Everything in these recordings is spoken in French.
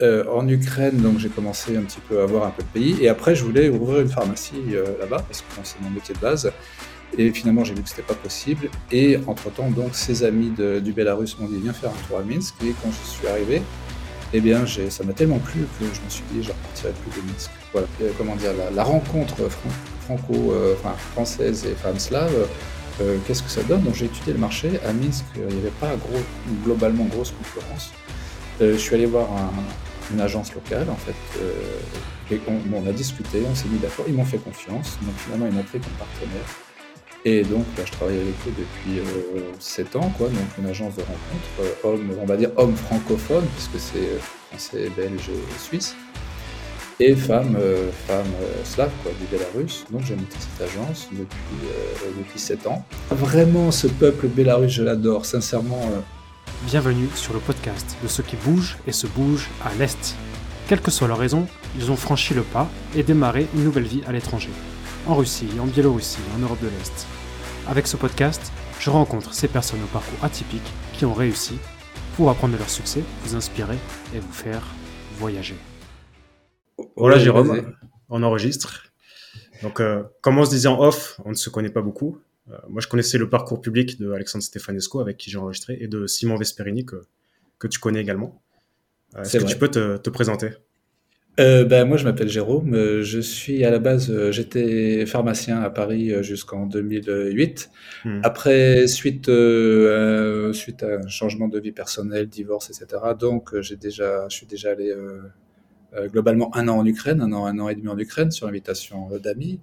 euh, en Ukraine, donc j'ai commencé un petit peu à voir un peu de pays. Et après, je voulais ouvrir une pharmacie euh, là-bas, parce que c'est mon métier de base. Et finalement, j'ai vu que c'était pas possible. Et entre-temps, donc, ses amis du Bélarus m'ont dit, viens faire un tour à Minsk. Et quand je suis arrivé, eh bien, ça m'a tellement plu que je me suis dit, je repartirai plus de Minsk. Voilà, comment dire, la, rencontre franco, euh, enfin, française et femme slave, qu'est-ce que ça donne? Donc j'ai étudié le marché. À Minsk, il n'y avait pas globalement grosse concurrence. je suis allé voir un, une agence locale en fait. Euh, on, a discuté, on s'est mis d'accord, ils m'ont fait confiance, donc finalement ils m'ont pris comme partenaire. Et donc bah, je travaille avec eux depuis euh, 7 ans, quoi, donc une agence de rencontre, euh, on va dire homme francophone, puisque c'est euh, français, belge et suisse, et femme, femme slave, quoi, du Bélarus. Donc j'ai monté cette agence depuis, depuis 7 ans. Vraiment, ce peuple bélarus, je l'adore, sincèrement Bienvenue sur le podcast de ceux qui bougent et se bougent à l'Est. Quelle que soit leur raison, ils ont franchi le pas et démarré une nouvelle vie à l'étranger. En Russie, en Biélorussie, en Europe de l'Est. Avec ce podcast, je rencontre ces personnes au parcours atypique qui ont réussi pour apprendre de leur succès, vous inspirer et vous faire voyager. Voilà Jérôme, on enregistre. Donc, euh, comme on se disait en off, on ne se connaît pas beaucoup. Euh, moi, je connaissais le parcours public de Alexandre Stefanesco, avec qui j'ai enregistré, et de Simon Vesperini, que, que tu connais également. Euh, est-ce que tu peux te, te présenter? Euh, ben, moi, je m'appelle Jérôme. Je suis à la base, j'étais pharmacien à Paris jusqu'en 2008. Hmm. Après, suite, euh, suite à un changement de vie personnelle, divorce, etc. Donc, j'ai déjà, je suis déjà allé globalement un an en Ukraine, un an, un an et demi en Ukraine sur l'invitation d'amis.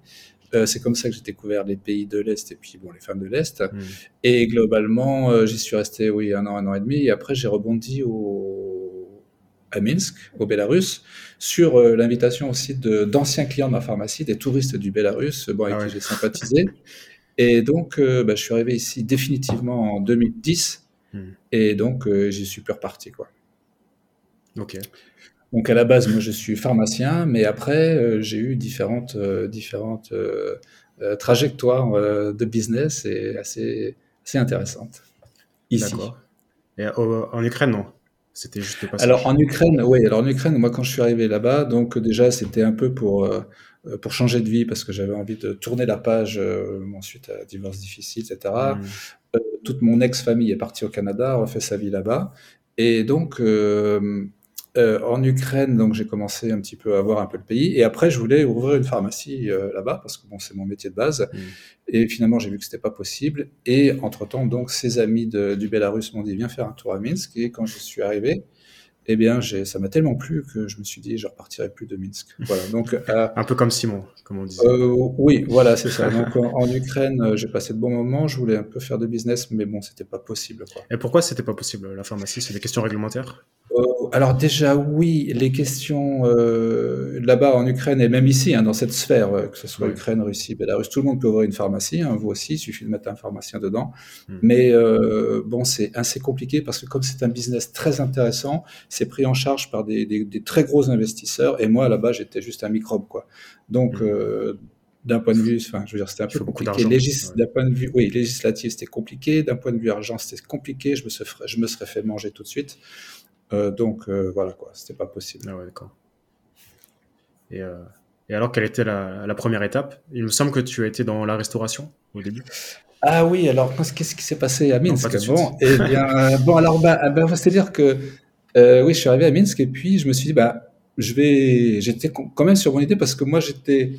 Euh, c'est comme ça que j'ai découvert les pays de l'Est et puis bon, les femmes de l'Est. Hmm. Et globalement, euh, j'y suis resté oui, un an, un an et demi. Et après, j'ai rebondi au... à Minsk, au Bélarus, sur euh, l'invitation aussi d'anciens clients de ma pharmacie, des touristes du Bélarus, bon, avec ah qui j'ai sympathisé. Et donc, bah, je suis arrivé ici définitivement en 2010. Hmm. Et donc, j'y suis plus reparti. Quoi. Ok. Donc à la base, moi je suis pharmacien, mais après euh, j'ai eu différentes, euh, différentes euh, trajectoires de business et assez, assez intéressantes. Ici. Et en Ukraine, non? C'était juste le Alors en Ukraine, oui. Alors en Ukraine, moi quand je suis arrivé là-bas, donc déjà c'était un peu pour pour changer de vie parce que j'avais envie de tourner la page ensuite à divorce difficile, etc. Mmh. toute mon ex-famille est partie au Canada, refait sa vie là-bas. Et donc, euh, en Ukraine, donc j'ai commencé un petit peu à voir un peu le pays. Et après, je voulais ouvrir une pharmacie euh, là-bas parce que bon, c'est mon métier de base. Mm. Et finalement, j'ai vu que c'était pas possible. Et entre temps, donc, ses amis du Bélarus m'ont dit viens faire un tour à Minsk. Et quand je suis arrivé, eh bien, ça m'a tellement plu que je me suis dit, je repartirai plus de Minsk. Voilà. Donc, euh, un peu comme Simon, comme on disait. Euh, oui, voilà, c'est ça. Donc, en, Ukraine, euh, j'ai passé de bons moments. Je voulais un peu faire de business, mais bon, c'était pas possible. Quoi. Et pourquoi c'était pas possible la pharmacie? C'est des questions réglementaires? Alors déjà, oui, les questions là-bas en Ukraine et même ici, hein, dans cette sphère, que ce soit Ukraine, Russie, Belarus, tout le monde peut ouvrir une pharmacie. Hein, vous aussi, il suffit de mettre un pharmacien dedans. Hmm. Mais bon, c'est assez compliqué parce que comme c'est un business très intéressant, c'est pris en charge par des, très gros investisseurs. Et moi, là-bas, j'étais juste un microbe, quoi. Donc, mmh. euh, d'un point de vue, enfin, je veux dire, c'était un peu compliqué. D'un point de vue, oui, législatif, c'était compliqué. D'un point de vue argent, c'était compliqué. Je me, serais, je me serais fait manger tout de suite. Euh, donc, euh, voilà, quoi. C'était pas possible. Ah ouais, d'accord. Et, et, alors, quelle était la, première étape? Il me semble que tu as été dans la restauration au début. Ah oui, alors qu'est-ce qui s'est passé à Minsk Bon, eh bien, bon, alors, bah, bah c'est-à-dire que euh, oui, je suis arrivé à Minsk et puis je me suis dit, bah, je vais, j'étais quand même sur mon idée parce que moi j'étais,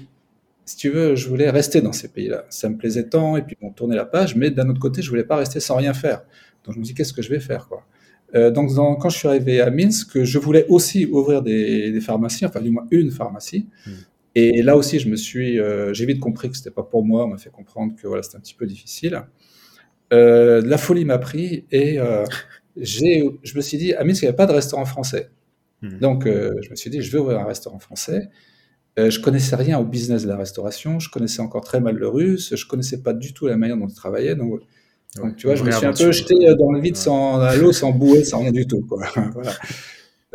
si tu veux, je voulais rester dans ces pays-là. Ça me plaisait tant et puis on tournait la page, mais d'un autre côté, je voulais pas rester sans rien faire. Donc je me dis, qu'est-ce que je vais faire, quoi? Euh, donc quand je suis arrivé à Minsk, je voulais aussi ouvrir des, des pharmacies, enfin du moins une pharmacie. Hmm. Et là aussi, je me suis, euh, j'ai vite compris que c'était pas pour moi. On m'a fait comprendre que voilà, c'était un petit peu difficile. Euh, la folie m'a pris et je me suis dit, à Minsk, il n'y avait pas de restaurant français. Hmm. Donc, euh, je me suis dit, je vais ouvrir un restaurant français. Euh, je connaissais rien au business de la restauration. Je connaissais encore très mal le russe. Je connaissais pas du tout la manière dont ils travaillaient. Donc, donc tu vois, je me suis un peu jeté euh, dans le vide, sans l'eau, sans bouée, sans rien du tout. Quoi. voilà.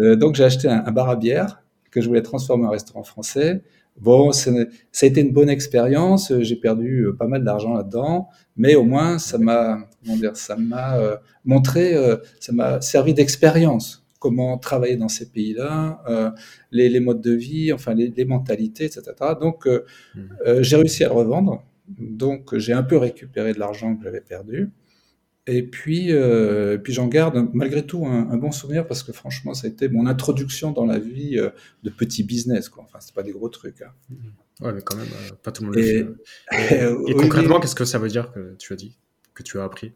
euh, donc, j'ai acheté un, un, bar à bière que je voulais transformer en restaurant français. Bon, ça a été une bonne expérience. J'ai perdu pas mal d'argent là-dedans, mais au moins ça m'a, comment dire, ça m'a euh, montré, euh, ça m'a servi d'expérience. comment travailler dans ces pays-là, les, modes de vie, enfin les, mentalités, etc. Donc, mmh. j'ai réussi à le revendre. Donc, j'ai un peu récupéré de l'argent que j'avais perdu. Et puis, euh, puis j'en garde malgré tout un, bon souvenir parce que franchement, ça a été mon introduction dans la vie euh, de petit business. Quoi. Enfin, c'est pas des gros trucs. Hein. Ouais, mais quand même, euh, pas tout le monde le fait. Et, concrètement, qu'est-ce que ça veut dire que tu as dit, que tu as appris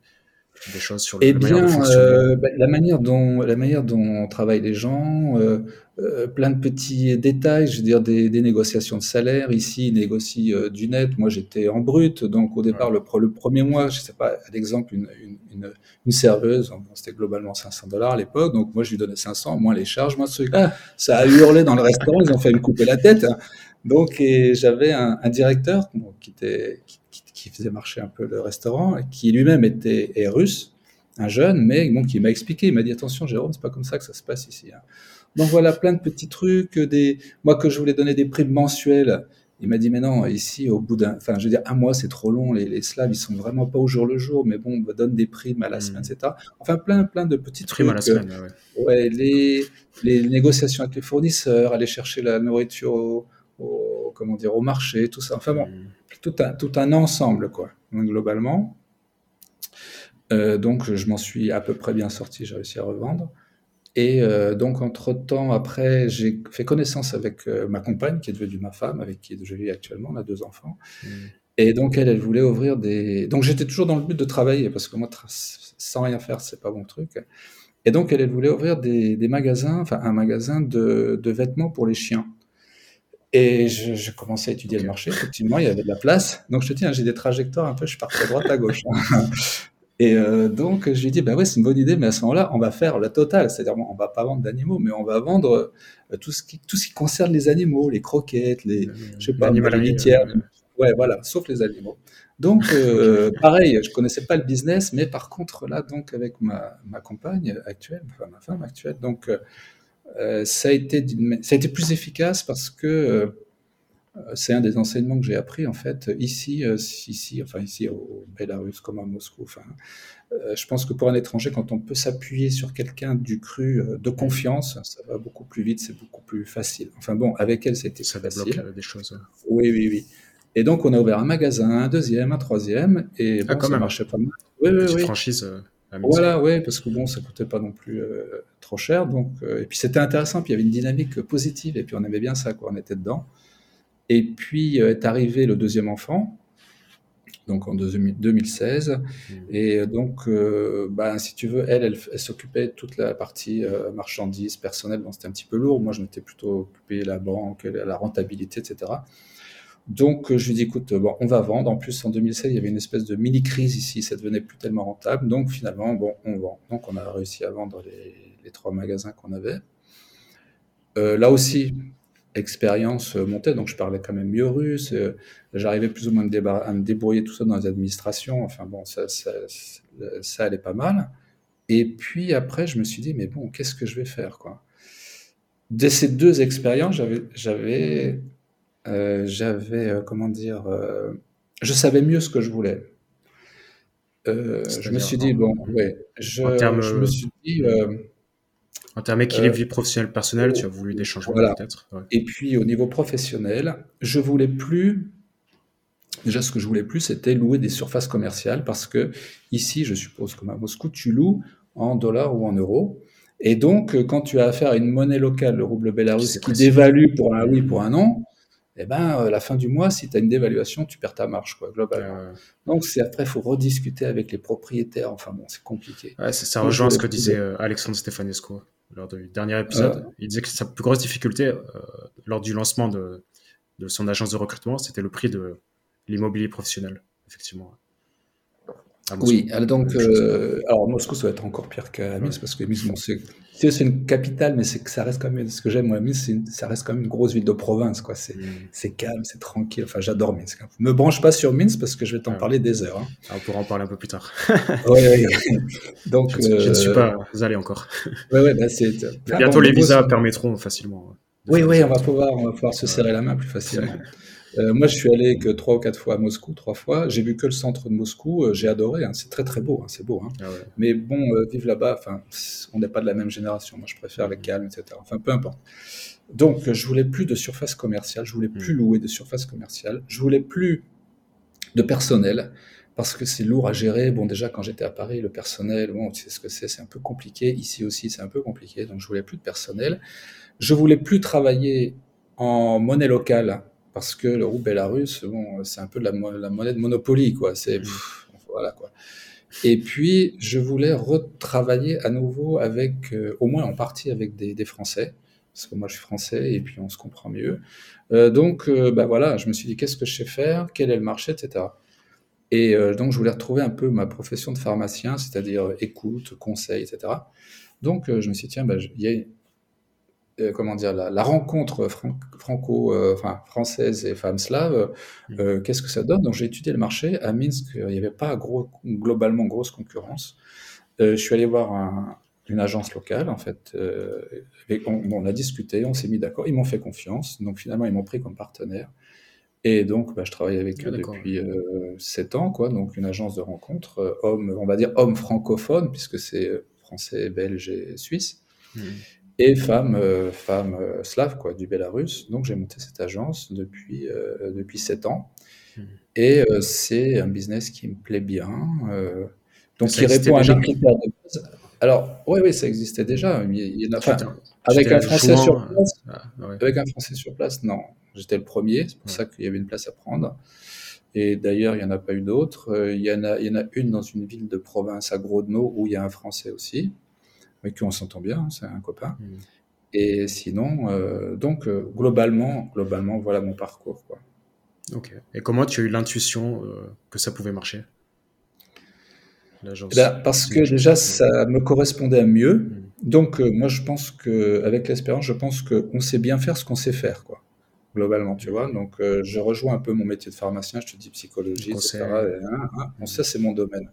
des choses sur le, eh bien, euh, bah, la manière dont la manière dont travaillent les gens, euh, euh, plein de petits détails, je veux dire des, des négociations de salaire. Ici, ils négocient euh, du net. Moi, j'étais en brut, donc au départ, le, le, premier mois, je sais pas, l'exemple, une, une, une, une, serveuse, c'était globalement 500 dollars à l'époque, donc moi, je lui donnais 500, moins les charges, moi, ce truc-là, ça a hurlé dans le restaurant, ils ont fait me couper la tête. Hein. Donc, j'avais un, un, directeur qui était qui, qui faisait marcher un peu le restaurant, qui lui-même était est russe, un jeune, mais bon, qui m'a expliqué, il m'a dit attention Jérôme, c'est pas comme ça que ça se passe ici. Hein. Donc voilà, plein de petits trucs, des, moi que je voulais donner des primes mensuelles, il m'a dit mais non, ici au bout d'un, enfin je veux dire un mois c'est trop long, les, les Slaves ils sont vraiment pas au jour le jour, mais bon, on donne des primes à la mmh. semaine, etc. Enfin plein plein de petits primes trucs. à la semaine, ouais. ouais les, les négociations avec les fournisseurs, aller chercher la nourriture au, au comment dire au marché, tout ça. Enfin bon, mmh. tout un tout un ensemble quoi. Donc, globalement. Euh, donc je m'en suis à peu près bien sorti, j'ai réussi à revendre. Et euh, donc entre-temps, après, j'ai fait connaissance avec euh, ma compagne, qui est devenue ma femme, avec qui je vis actuellement, on a deux enfants. Mmh. Et donc elle, elle voulait ouvrir des... Donc j'étais toujours dans le but de travailler, parce que moi, sans rien faire, c'est pas bon truc. Et donc elle, elle voulait ouvrir des, des magasins, enfin un magasin de, de, vêtements pour les chiens. Et je, je commençais à étudier le marché, effectivement, il y avait de la place. Donc je te dis, hein, j'ai des trajectoires un peu, je partais à droite à gauche. Hein. Et euh, donc, je lui ai dit, bah ouais, c'est une bonne idée, mais à ce moment-là, on va faire la totale. C'est-à-dire, on va pas vendre d'animaux, mais on va vendre euh, tout ce qui, tout ce qui concerne les animaux, les croquettes, les, je sais pas, les litières. Euh... Ouais, voilà, sauf les animaux. Donc, euh, pareil, je connaissais pas le business, mais par contre, là, donc, avec ma, ma compagne actuelle, enfin, ma femme actuelle, donc, ça a été, ça a été plus efficace parce que euh, c'est un des enseignements que j'ai appris en fait ici, euh, ici, enfin ici au Bélarus comme à Moscou. Enfin, euh, je pense que pour un étranger, quand on peut s'appuyer sur quelqu'un du cru de confiance, ça va beaucoup plus vite, c'est beaucoup plus facile. Enfin bon, avec elle, c'était ça facile. des choses. Oui, oui, oui. Et donc on a ouvert un magasin, un deuxième, un troisième, et ah, bon, ça même. marchait pas mal. Oui, oui, oui. franchise. Euh, voilà, oui, parce que bon, ça coûtait pas non plus euh, trop cher, donc et puis c'était intéressant, puis il y avait une dynamique positive, et puis on aimait bien ça, quoi. On était dedans. Et puis euh, est arrivé le deuxième enfant, donc en 2016. Mmh. Et donc, euh, bah, si tu veux, elle, elle, elle s'occupait de toute la partie euh, marchandises, personnelle, donc c'était un petit peu lourd. Moi, je m'étais plutôt occupé de la banque, la rentabilité, etc. Donc, je lui dis, écoute, bon, on va vendre. En plus, en 2016, il y avait une espèce de mini-crise ici, ça devenait plus tellement rentable. Donc, finalement, bon, on vend. Donc, on a réussi à vendre les, trois magasins qu'on avait. Euh, là aussi, expérience euh, montée, donc je parlais quand même mieux russe, euh, j'arrivais plus ou moins à me débrouiller tout ça dans les administrations, enfin bon, ça, ça, ça, allait pas mal. Et puis après, je me suis dit, mais bon, qu'est-ce que je vais faire, quoi? De ces deux expériences, j'avais, j'avais, euh, j'avais, euh, comment dire, euh, je savais mieux ce que je voulais. je me suis dit, bon, ouais, je, je me suis dit... En termes d'équilibre euh, vie professionnelle personnelle, tu as voulu des changements voilà. peut-être. Ouais. Et puis au niveau professionnel, je voulais plus. Déjà, ce que je voulais plus, c'était louer des surfaces commerciales parce que ici, je suppose comme à Moscou, tu loues en dollars ou en euros. Et donc, quand tu as affaire à une monnaie locale, le rouble bélarus, qui dévalue pour un oui, pour un non, eh ben, euh, la fin du mois, si tu as une dévaluation, tu perds ta marge, quoi, globalement. Euh... Donc, c'est après, il faut rediscuter avec les propriétaires. Enfin bon, c'est compliqué. Ouais, ça rejoint ce que disait euh, Alexandre Stefanescu lors du dernier épisode. Euh... Il disait que sa plus grosse difficulté euh, lors du lancement de, de son agence de recrutement, c'était le prix de l'immobilier professionnel, effectivement. Oui, donc, euh, alors Moscou, ça va être encore pire qu'à Minsk, ouais. parce que Minsk, bon, c'est c'est une capitale, mais c'est que ça reste quand même, ce que j'aime, moi, Minsk, ça reste quand même une grosse ville de province, quoi. C'est mmh. calme, c'est tranquille. Enfin, j'adore Minsk. Hein. Me branche pas sur Minsk parce que je vais t'en ouais. parler des heures. Hein. Ah, on pourra en parler un peu plus tard. oui, oui. Donc, je, euh... je, ne suis pas allé encore. ouais, ouais, bah, c'est. Bientôt, bon, les visas permettront facilement. Oui, oui, on va pouvoir, on va pouvoir se serrer la main plus facilement. Euh, moi, je suis allé que trois ou quatre fois à Moscou, trois fois. J'ai vu que le centre de Moscou. Euh, j'ai adoré. Hein. C'est très très beau. Hein. C'est beau. Hein. Ah Mais bon, vivre là-bas, enfin, on n'est pas de la même génération. Moi, je préfère les calme, etc. Enfin, peu importe. Donc, je voulais plus de surface commerciale. Je voulais plus hmm. louer de surface commerciale. Je voulais plus de personnel parce que c'est lourd à gérer. Bon, déjà, quand j'étais à Paris, le personnel, bon, tu sais ce que c'est, c'est un peu compliqué. Ici aussi, c'est un peu compliqué. Donc, je voulais plus de personnel. Je voulais plus travailler en monnaie locale parce que le rouble bélarus, bon, c'est un peu la, la, monnaie de Monopoly, quoi. C'est, mmh. voilà, quoi. Et puis, je voulais retravailler à nouveau avec, euh, au moins en partie avec des, Français, parce que moi je suis français et puis on se comprend mieux. Euh, donc, euh, bah voilà, je me suis dit qu'est-ce que je sais faire, quel est le marché, etc. Et donc, je voulais retrouver un peu ma profession de pharmacien, c'est-à-dire écoute, conseil, etc. Donc, je me suis dit, tiens, bah, il y a euh, comment dire, la, rencontre franco, enfin, française et femme slave, mmh. qu'est-ce que ça donne? Donc, j'ai étudié le marché. À Minsk, il n'y avait pas gros, globalement grosse concurrence. je suis allé voir une agence locale, en fait. on, on, a discuté, on s'est mis d'accord. Ils m'ont fait confiance. Donc, finalement, ils m'ont pris comme partenaire. Et donc, bah, je travaille avec eux ah, depuis euh, 7 ans, quoi. Donc, une agence de rencontres, euh, homme, on va dire homme francophone, puisque c'est euh, français, belge et suisse, mmh. Et femme, euh, femme slave, quoi, du Bélarus. Donc, j'ai monté cette agence depuis, depuis 7 ans. Mmh. Et c'est un business qui me plaît bien. donc, qui répond à mes critères de base. Alors, oui, oui, ça existait déjà. Il avec un Français sur place. Ah, avec un Français sur place, non. J'étais le premier, c'est pour ça qu'il y avait une place à prendre. Et d'ailleurs, il n'y en a pas eu d'autres. Euh, il, il y en a une dans une ville de province à Grodno où il y a un Français aussi, avec qui on s'entend bien, hein, c'est un copain. Hmm. Et sinon, euh, donc euh, globalement, globalement, voilà mon parcours. Quoi. Ok. Et comment tu as eu l'intuition que ça pouvait marcher? Eh ben, Parce que déjà, ça me correspondait à mieux. Hmm. Donc, moi, je pense qu'avec l'expérience, je pense qu'on sait bien faire ce qu'on sait faire. Quoi globalement, tu vois. Donc, euh, je rejoins un peu mon métier de pharmacien, je te dis psychologie, etc. Hein, hein. bon, ça, c'est mon domaine.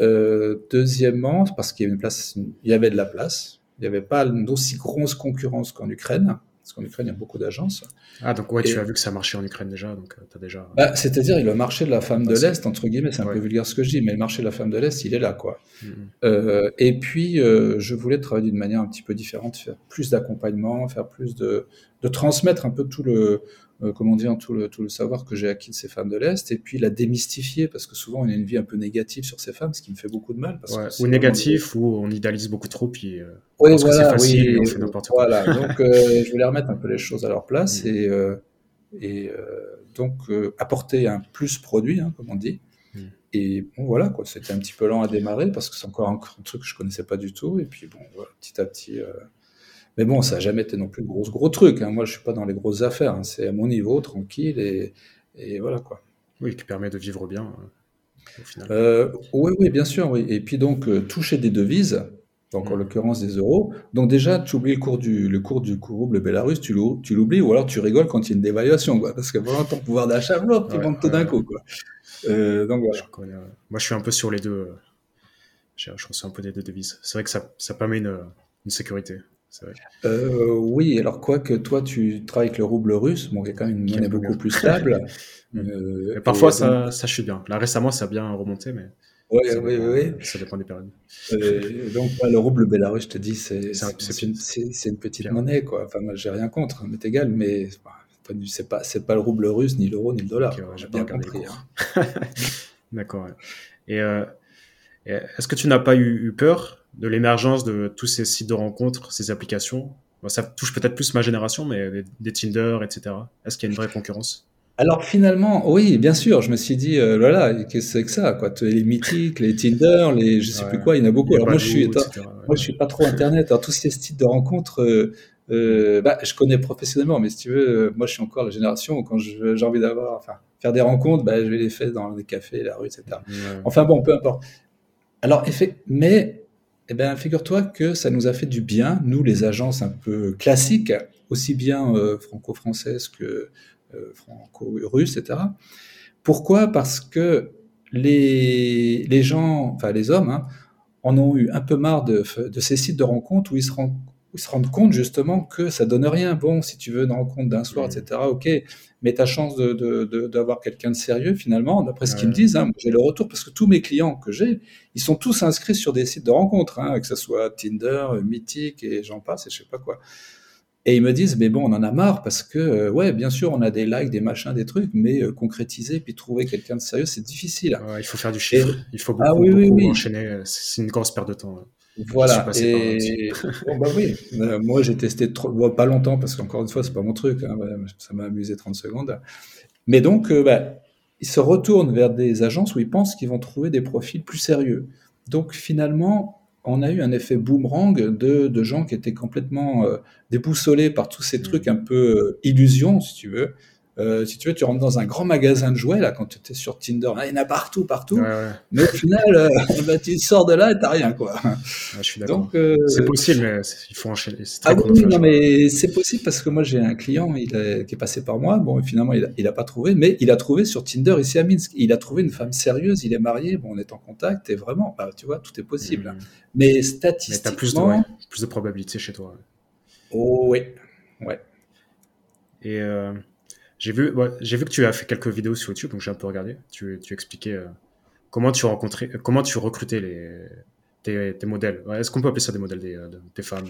Euh, deuxièmement, parce qu'il y avait une place, il y avait de la place. Il n'y avait pas d'aussi grosse concurrence qu'en Ukraine. Parce qu'en Ukraine, il y a beaucoup d'agences. Ah, donc ouais, tu as vu que ça marchait en Ukraine déjà, donc euh, as déjà... Bah, c'est-à-dire, le marché de la femme de l'Est, entre guillemets, c'est un peu vulgaire ce que je dis, mais le marché de la femme de l'Est, il est là, quoi. Mm-hmm. Euh, et puis, euh, je voulais travailler d'une manière un petit peu différente, faire plus d'accompagnement, faire plus de, de transmettre un peu tout le, euh, comment dire, tout le, tout le savoir que j'ai acquis de ces femmes de l'Est, et puis la démystifier, parce que souvent on a une vie un peu négative sur ces femmes, ce qui me fait beaucoup de mal. ou négatif, ou on idéalise beaucoup trop, puis euh, oui, voilà, c'est facile, on fait n'importe quoi. Voilà, donc euh, je voulais remettre un peu les choses à leur place, mm. et, et donc apporter un plus produit, hein, comme on dit. Mm. Et bon, voilà, quoi, c'était un petit peu lent à démarrer, parce que c'est encore un, truc que je connaissais pas du tout, et puis bon, petit à petit mais bon, ça n'a jamais été non plus de gros, gros trucs. Hein. Moi, je suis pas dans les grosses affaires. Hein. C'est à mon niveau, tranquille, et, et, voilà quoi. Oui, qui permet de vivre bien, euh, au final. Euh, oui, oui, bien sûr. Oui. Et puis donc, euh, toucher des devises, donc en mmh. l'occurrence des euros. Donc déjà, tu oublies le cours du, le cours du rouble Bélarus, tu l'oublies, ou alors tu rigoles quand il y a une dévaluation, quoi, parce que vraiment ton pouvoir d'achat, tu monte tout d'un coup. Quoi. donc voilà. Moi, je suis un peu sur les deux. Je, reçois un peu des deux devises. C'est vrai que ça, ça permet une, une sécurité. Euh, oui, alors quoi que toi tu travailles avec le rouble russe, bon, qui est quand même une monnaie beaucoup plus stable. euh, parfois ça, ça chute bien. Là récemment ça a bien remonté, mais oui, oui, oui. Ça dépend des périodes. Euh, donc le rouble bélarus, je te dis, c'est une, une, petite monnaie, quoi. Enfin, moi j'ai rien contre, hein, mais égal, mais c'est pas pas le rouble russe, ni l'euro, ni le dollar. J'ai bien compris. Hein. D'accord. Et, est-ce que tu n'as pas eu, eu peur de l'émergence de tous ces sites de rencontres, ces applications Ça touche peut-être plus ma génération, mais des, Tinder, etc. Est-ce qu'il y a une vraie concurrence? Alors finalement, oui, bien sûr, je me suis dit, euh, voilà, qu'est-ce que c'est que ça, quoi? Les mythiques, les Tinder, les je sais plus quoi, il y en a beaucoup. Alors moi, je suis, moi, je suis pas trop Internet. Alors tous ces sites de rencontres, euh, euh, bah, je connais professionnellement, mais si tu veux, moi, je suis encore la génération où quand j'ai envie d'avoir, enfin, faire des rencontres, bah, je vais les faire dans les cafés, la rue, etc. Enfin bon, peu importe. Alors, effet, mais eh bien, figure-toi que ça nous a fait du bien, nous, les agences un peu classiques, aussi bien euh, franco-françaises que euh, franco-russes, etc. Pourquoi? Parce que les, les gens, enfin les hommes, hein, en ont eu un peu marre de, de, ces sites de rencontres où ils se, ils se rendent compte justement que ça donne rien. Bon, si tu veux une rencontre d'un soir, mmh. etc., ok, mais ta chance d'avoir de, de, quelqu'un de sérieux, finalement, d'après ce qu'ils me disent, hein, j'ai le retour parce que tous mes clients que j'ai, ils sont tous inscrits sur des sites de rencontres, hein, que ce soit Tinder, Mythic et j'en passe et je sais pas quoi. Et ils me disent, mais bon, on en a marre parce que, euh, ouais, bien sûr, on a des likes, des machins, des trucs, mais euh, concrétiser puis trouver quelqu'un de sérieux, c'est difficile. il faut faire du chiffre. il faut beaucoup, ah, oui, oui, oui. enchaîner. C'est une grosse perte de temps. Voilà. Et... bon, bah oui, euh, moi j'ai testé trop... pas longtemps parce qu'encore une fois, c'est pas mon truc. Hein, ça m'a amusé 30 secondes. Mais donc, bah, ils se retournent vers des agences où ils pensent qu'ils vont trouver des profils plus sérieux. Donc finalement, on a eu un effet boomerang de, de gens qui étaient complètement euh, déboussolés par tous ces mmh. trucs un peu euh, illusions, si tu veux, euh, si tu veux, tu rentres dans un grand magasin de jouets, là, quand tu étais sur Tinder, il y en a partout, partout. Mais au final, euh, bah, tu sors de là et t'as rien, quoi. je suis d'accord. Euh, c'est possible, mais il faut enchaîner. Ah oui, non, mais c'est possible parce que moi, j'ai un client il qui est passé par moi. Bon, finalement, il a, pas trouvé, mais il a trouvé sur Tinder ici à Minsk. Il a trouvé une femme sérieuse, il est marié, bon, on est en contact et vraiment, bah, tu vois, tout est possible. Mmh. Mais statistiquement. Mais plus de, plus de probabilités chez toi. Oh, oui, ouais. Et. J'ai vu, j'ai vu que tu as fait quelques vidéos sur YouTube, donc j'ai un peu regardé. Tu, tu expliquais euh, comment tu rencontrais, comment tu recrutais les, tes, tes modèles. Est-ce qu'on peut appeler ça des modèles des, des femmes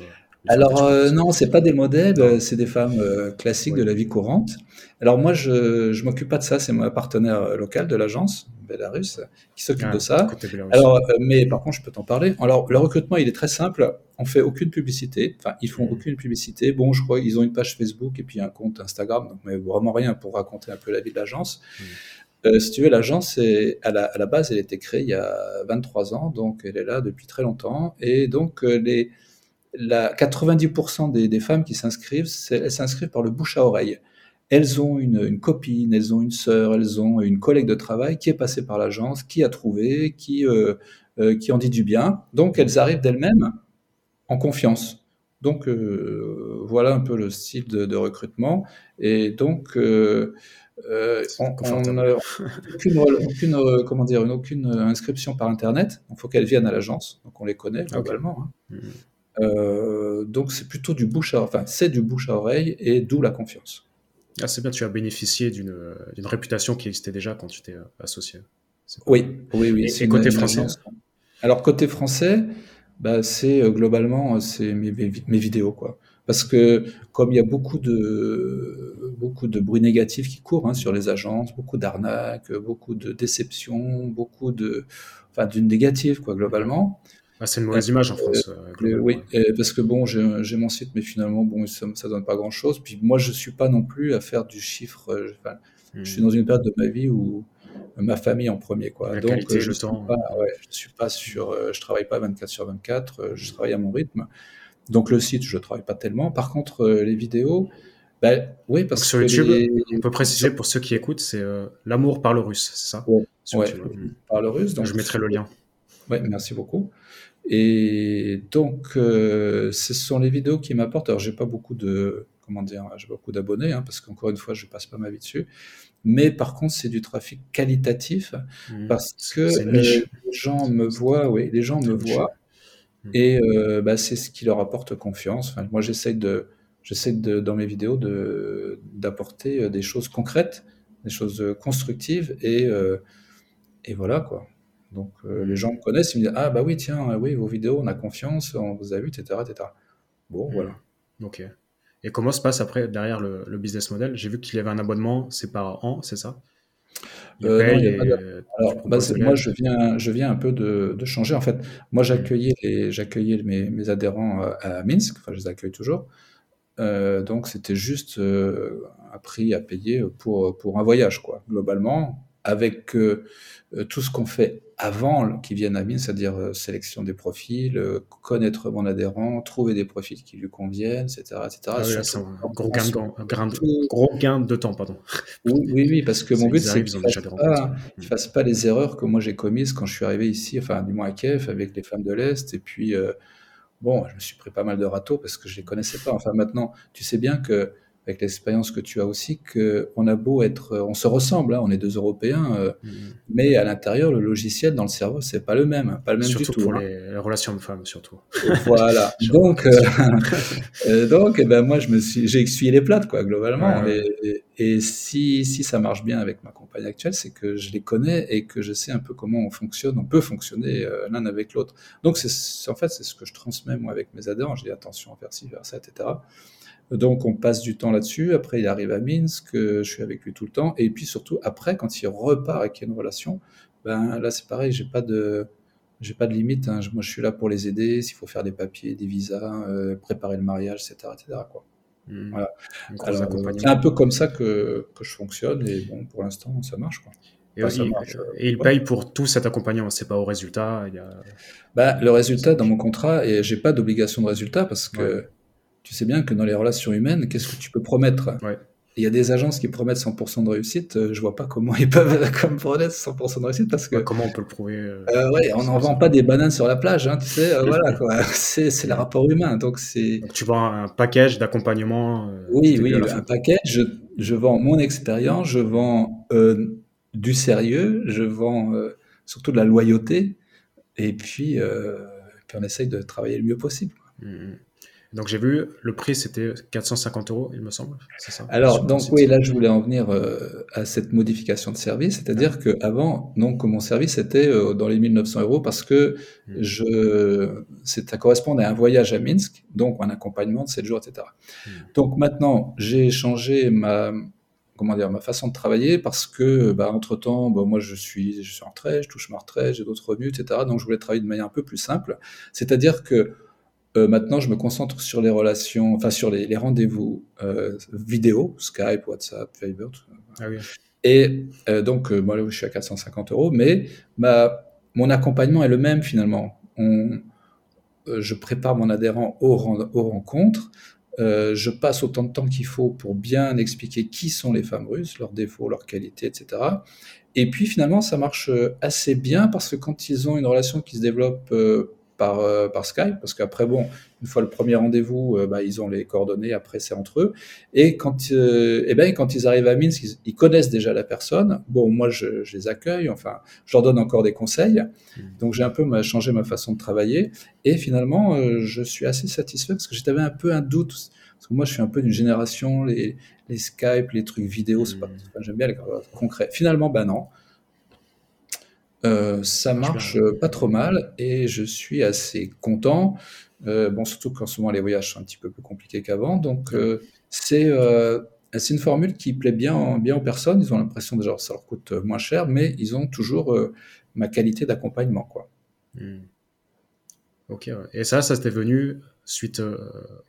alors euh, non, c'est pas des modèles, c'est des femmes euh, classiques de la vie courante. Alors moi, je je m'occupe pas de ça, c'est mon partenaire local de l'agence, Belarus, qui s'occupe ah, de ça. Alors, euh, mais par contre, je peux t'en parler. Alors, le recrutement, il est très simple. On fait aucune publicité. Enfin, ils font mmh. aucune publicité. Bon, je crois qu'ils ont une page Facebook et puis un compte Instagram, donc mais vraiment rien pour raconter un peu la vie de l'agence. Mmh. Euh, si tu veux, l'agence, à la, à la base, elle a été créée il y a 23 ans, donc elle est là depuis très longtemps. Et donc, les la 90% des, des, femmes qui s'inscrivent, elles s'inscrivent par le bouche à oreille. Elles ont une, une, copine, elles ont une sœur, elles ont une collègue de travail qui est passée par l'agence, qui a trouvé, qui, euh, euh, qui en dit du bien. Donc elles arrivent d'elles-mêmes en confiance. Donc euh, voilà un peu le style de, de recrutement. Et donc euh, on, on aucune, aucune, comment dire, aucune inscription par internet. Il faut qu'elles viennent à l'agence. Donc on les connaît globalement. Hein. Euh, donc c'est plutôt du bouche à, enfin c'est du bouche à oreille et d'où la confiance. Ah, c'est bien, tu as bénéficié d'une réputation qui existait déjà quand tu t'es euh, associé. Oui, oui, oui. Et, côté français Alors côté français, bah, c'est euh, globalement c'est mes, mes, vidéos quoi. Parce que comme il y a beaucoup de beaucoup de bruit négatif qui court hein, sur les agences, beaucoup d'arnaques, beaucoup de déceptions, beaucoup de enfin d'une négative quoi globalement. Ah, c'est une mauvaise image en France. Euh, oui, parce que bon, j'ai mon site, mais finalement, bon, ça, ça donne pas grand chose. Puis moi, je suis pas non plus à faire du chiffre. Euh, je suis hmm. dans une période de ma vie où ma famille en premier, quoi. Donc, euh, je, suis pas, ouais, suis pas sur, je travaille pas 24 sur 24. Je travaille à mon rythme. Donc le site, je travaille pas tellement. Par contre, les vidéos. Ben, oui, parce sur que sur YouTube, on peut préciser pour ceux qui écoutent, c'est l'amour par le russe, c'est ça? Ouais, par le russe. Donc je mettrai le lien. Oui, merci beaucoup. Et donc, euh, ce sont les vidéos qui m'apportent. Alors, j'ai pas beaucoup de, comment dire, j'ai beaucoup d'abonnés, hein, parce qu'encore une fois, je passe pas ma vie dessus. Mais par contre, c'est du trafic qualitatif, mmh. parce que euh, les gens me voient, oui, les gens me voient, mmh. et euh, bah, c'est ce qui leur apporte confiance. Enfin, moi, j'essaie de, j'essaie de, dans mes vidéos de d'apporter des choses concrètes, des choses constructives, et et voilà quoi. Donc euh, les gens me connaissent, ils me disent Ah bah oui, tiens, oui, vos vidéos, on a confiance, on vous a vu, etc. etc. Bon, hmm. voilà. Ok. Et comment se passe après derrière le, business model? J'ai vu qu'il y avait un abonnement, c'est par an, c'est ça? Euh, Alors, bah, moi, je viens, je viens un peu de, de changer. En fait, moi, j'accueillais, les, j'accueillais mes, mes, adhérents euh, à Minsk, enfin, je les accueille toujours. Euh, donc, c'était juste euh, un prix à payer pour, pour un voyage, quoi, globalement, avec euh, tout ce qu'on fait avant qu'ils viennent à Minsk, c'est-à-dire euh, sélection des profils, euh, connaître mon adhérent, trouver des profils qui lui conviennent, etc. etc. Ah un gros gain, de, gros gain de temps, pardon. Oui, oui, parce que mon but, c'est qu'ils ne fassent, pas les erreurs que moi j'ai commises quand je suis arrivé ici, enfin, du moins à Kiev, avec les femmes de l'Est, et puis, bon, je me suis pris pas mal de râteaux parce que je les connaissais pas. Enfin, maintenant, tu sais bien que avec l'expérience que tu as aussi, qu'on a beau être, on se ressemble, hein, on est deux Européens, euh, mm-hmm. mais à l'intérieur, le logiciel dans le cerveau, c'est pas le même, pas le même surtout du tout. pour hein. les, relations de femmes, surtout. Voilà. donc, euh, euh, donc, eh ben moi, je me suis, j'ai essuyé les plates, quoi, globalement. Et, et, si, si ça marche bien avec ma compagne actuelle, c'est que je les connais et que je sais un peu comment on fonctionne, on peut fonctionner l'un avec l'autre. Donc, c'est, en fait, c'est ce que je transmets moi avec mes adhérents. Je dis attention, faire ci, faire ça, etc. Donc on passe du temps là-dessus. Après, il arrive à Minsk, je suis avec lui tout le temps. Et puis surtout, après, quand il repart et qu'il y a une relation, ben là c'est pareil, j'ai pas de j'ai pas de limite. Hein. Moi, je suis là pour les aider. S'il faut faire des papiers, des visas, euh, préparer le mariage, etc., etc. Quoi. Mmh. Voilà. C'est un peu comme ça que, que, je fonctionne. Et bon, pour l'instant, ça marche. Quoi. Et, il, paye pour tout cet accompagnement, c'est pas au résultat. Il y a... bah, le résultat dans mon contrat, et j'ai pas d'obligation de résultat parce que tu sais bien que dans les relations humaines, qu'est-ce que tu peux promettre? Il y a des agences qui promettent 100% de réussite. Euh, je vois pas comment ils peuvent comme promettre 100% de réussite parce que. comment on peut le prouver euh, euh ouais, on n'en vend pas des bananes sur la plage, hein, tu sais. Euh, voilà, quoi. C'est, le rapport humain. Donc c'est. tu vends un package d'accompagnement. oui, oui, un package. Je, je, vends mon expérience, je vends du sérieux, je vends surtout de la loyauté, et puis, puis on essaye de travailler le mieux possible. Mmh. Donc j'ai vu, le prix c'était 450 euros, il me semble. Ça, Alors, donc oui, là je voulais en venir euh, à cette modification de service, c'est-à-dire qu'avant, donc mon service était euh, dans les 1900 euros parce que hmm. je, ça correspondait à un voyage à Minsk, donc un accompagnement de 7 jours, etc. Hmm. Donc maintenant, j'ai changé ma, comment dire, ma façon de travailler parce que, bah, entre temps, bah, moi je suis, je suis en retraite, je touche ma retraite, j'ai d'autres revenus, etc. Donc je voulais travailler de manière un peu plus simple, c'est-à-dire que euh, maintenant, je me concentre sur les relations, enfin sur les, rendez-vous euh, vidéo, Skype, WhatsApp, Viber. Ah oui. Et euh, donc, moi, je suis à 450 euros, mais ma, mon accompagnement est le même finalement. On, je prépare mon adhérent aux, aux rencontres. je passe autant de temps qu'il faut pour bien expliquer qui sont les femmes russes, leurs défauts, leurs qualités, etc. Et puis finalement, ça marche assez bien parce que quand ils ont une relation qui se développe par, euh, par Skype, parce qu'après, bon, une fois le premier rendez-vous, euh, bah, ils ont les coordonnées, après c'est entre eux. Et quand, euh, eh ben, quand ils arrivent à Minsk, ils, connaissent déjà la personne. Bon, moi, je, les accueille, enfin, je leur donne encore des conseils. Mmh. Donc, j'ai un peu changé ma façon de travailler. Et finalement, je suis assez satisfait parce que j'avais un peu un doute. Parce que moi, je suis un peu d'une génération, les, les Skype, les trucs vidéo, c'est pas, mmh. j'aime bien les concrets. Finalement, ben non. Euh, ça marche pas trop mal et je suis assez content. Euh, bon, surtout qu'en ce moment les voyages sont un petit peu plus compliqués qu'avant. Donc euh, c'est c'est une formule qui plaît bien, bien aux personnes. Ils ont l'impression déjà que ça leur coûte moins cher, mais ils ont toujours ma qualité d'accompagnement. quoi. Hmm. Ok. Et ça, ça s'était venu suite euh,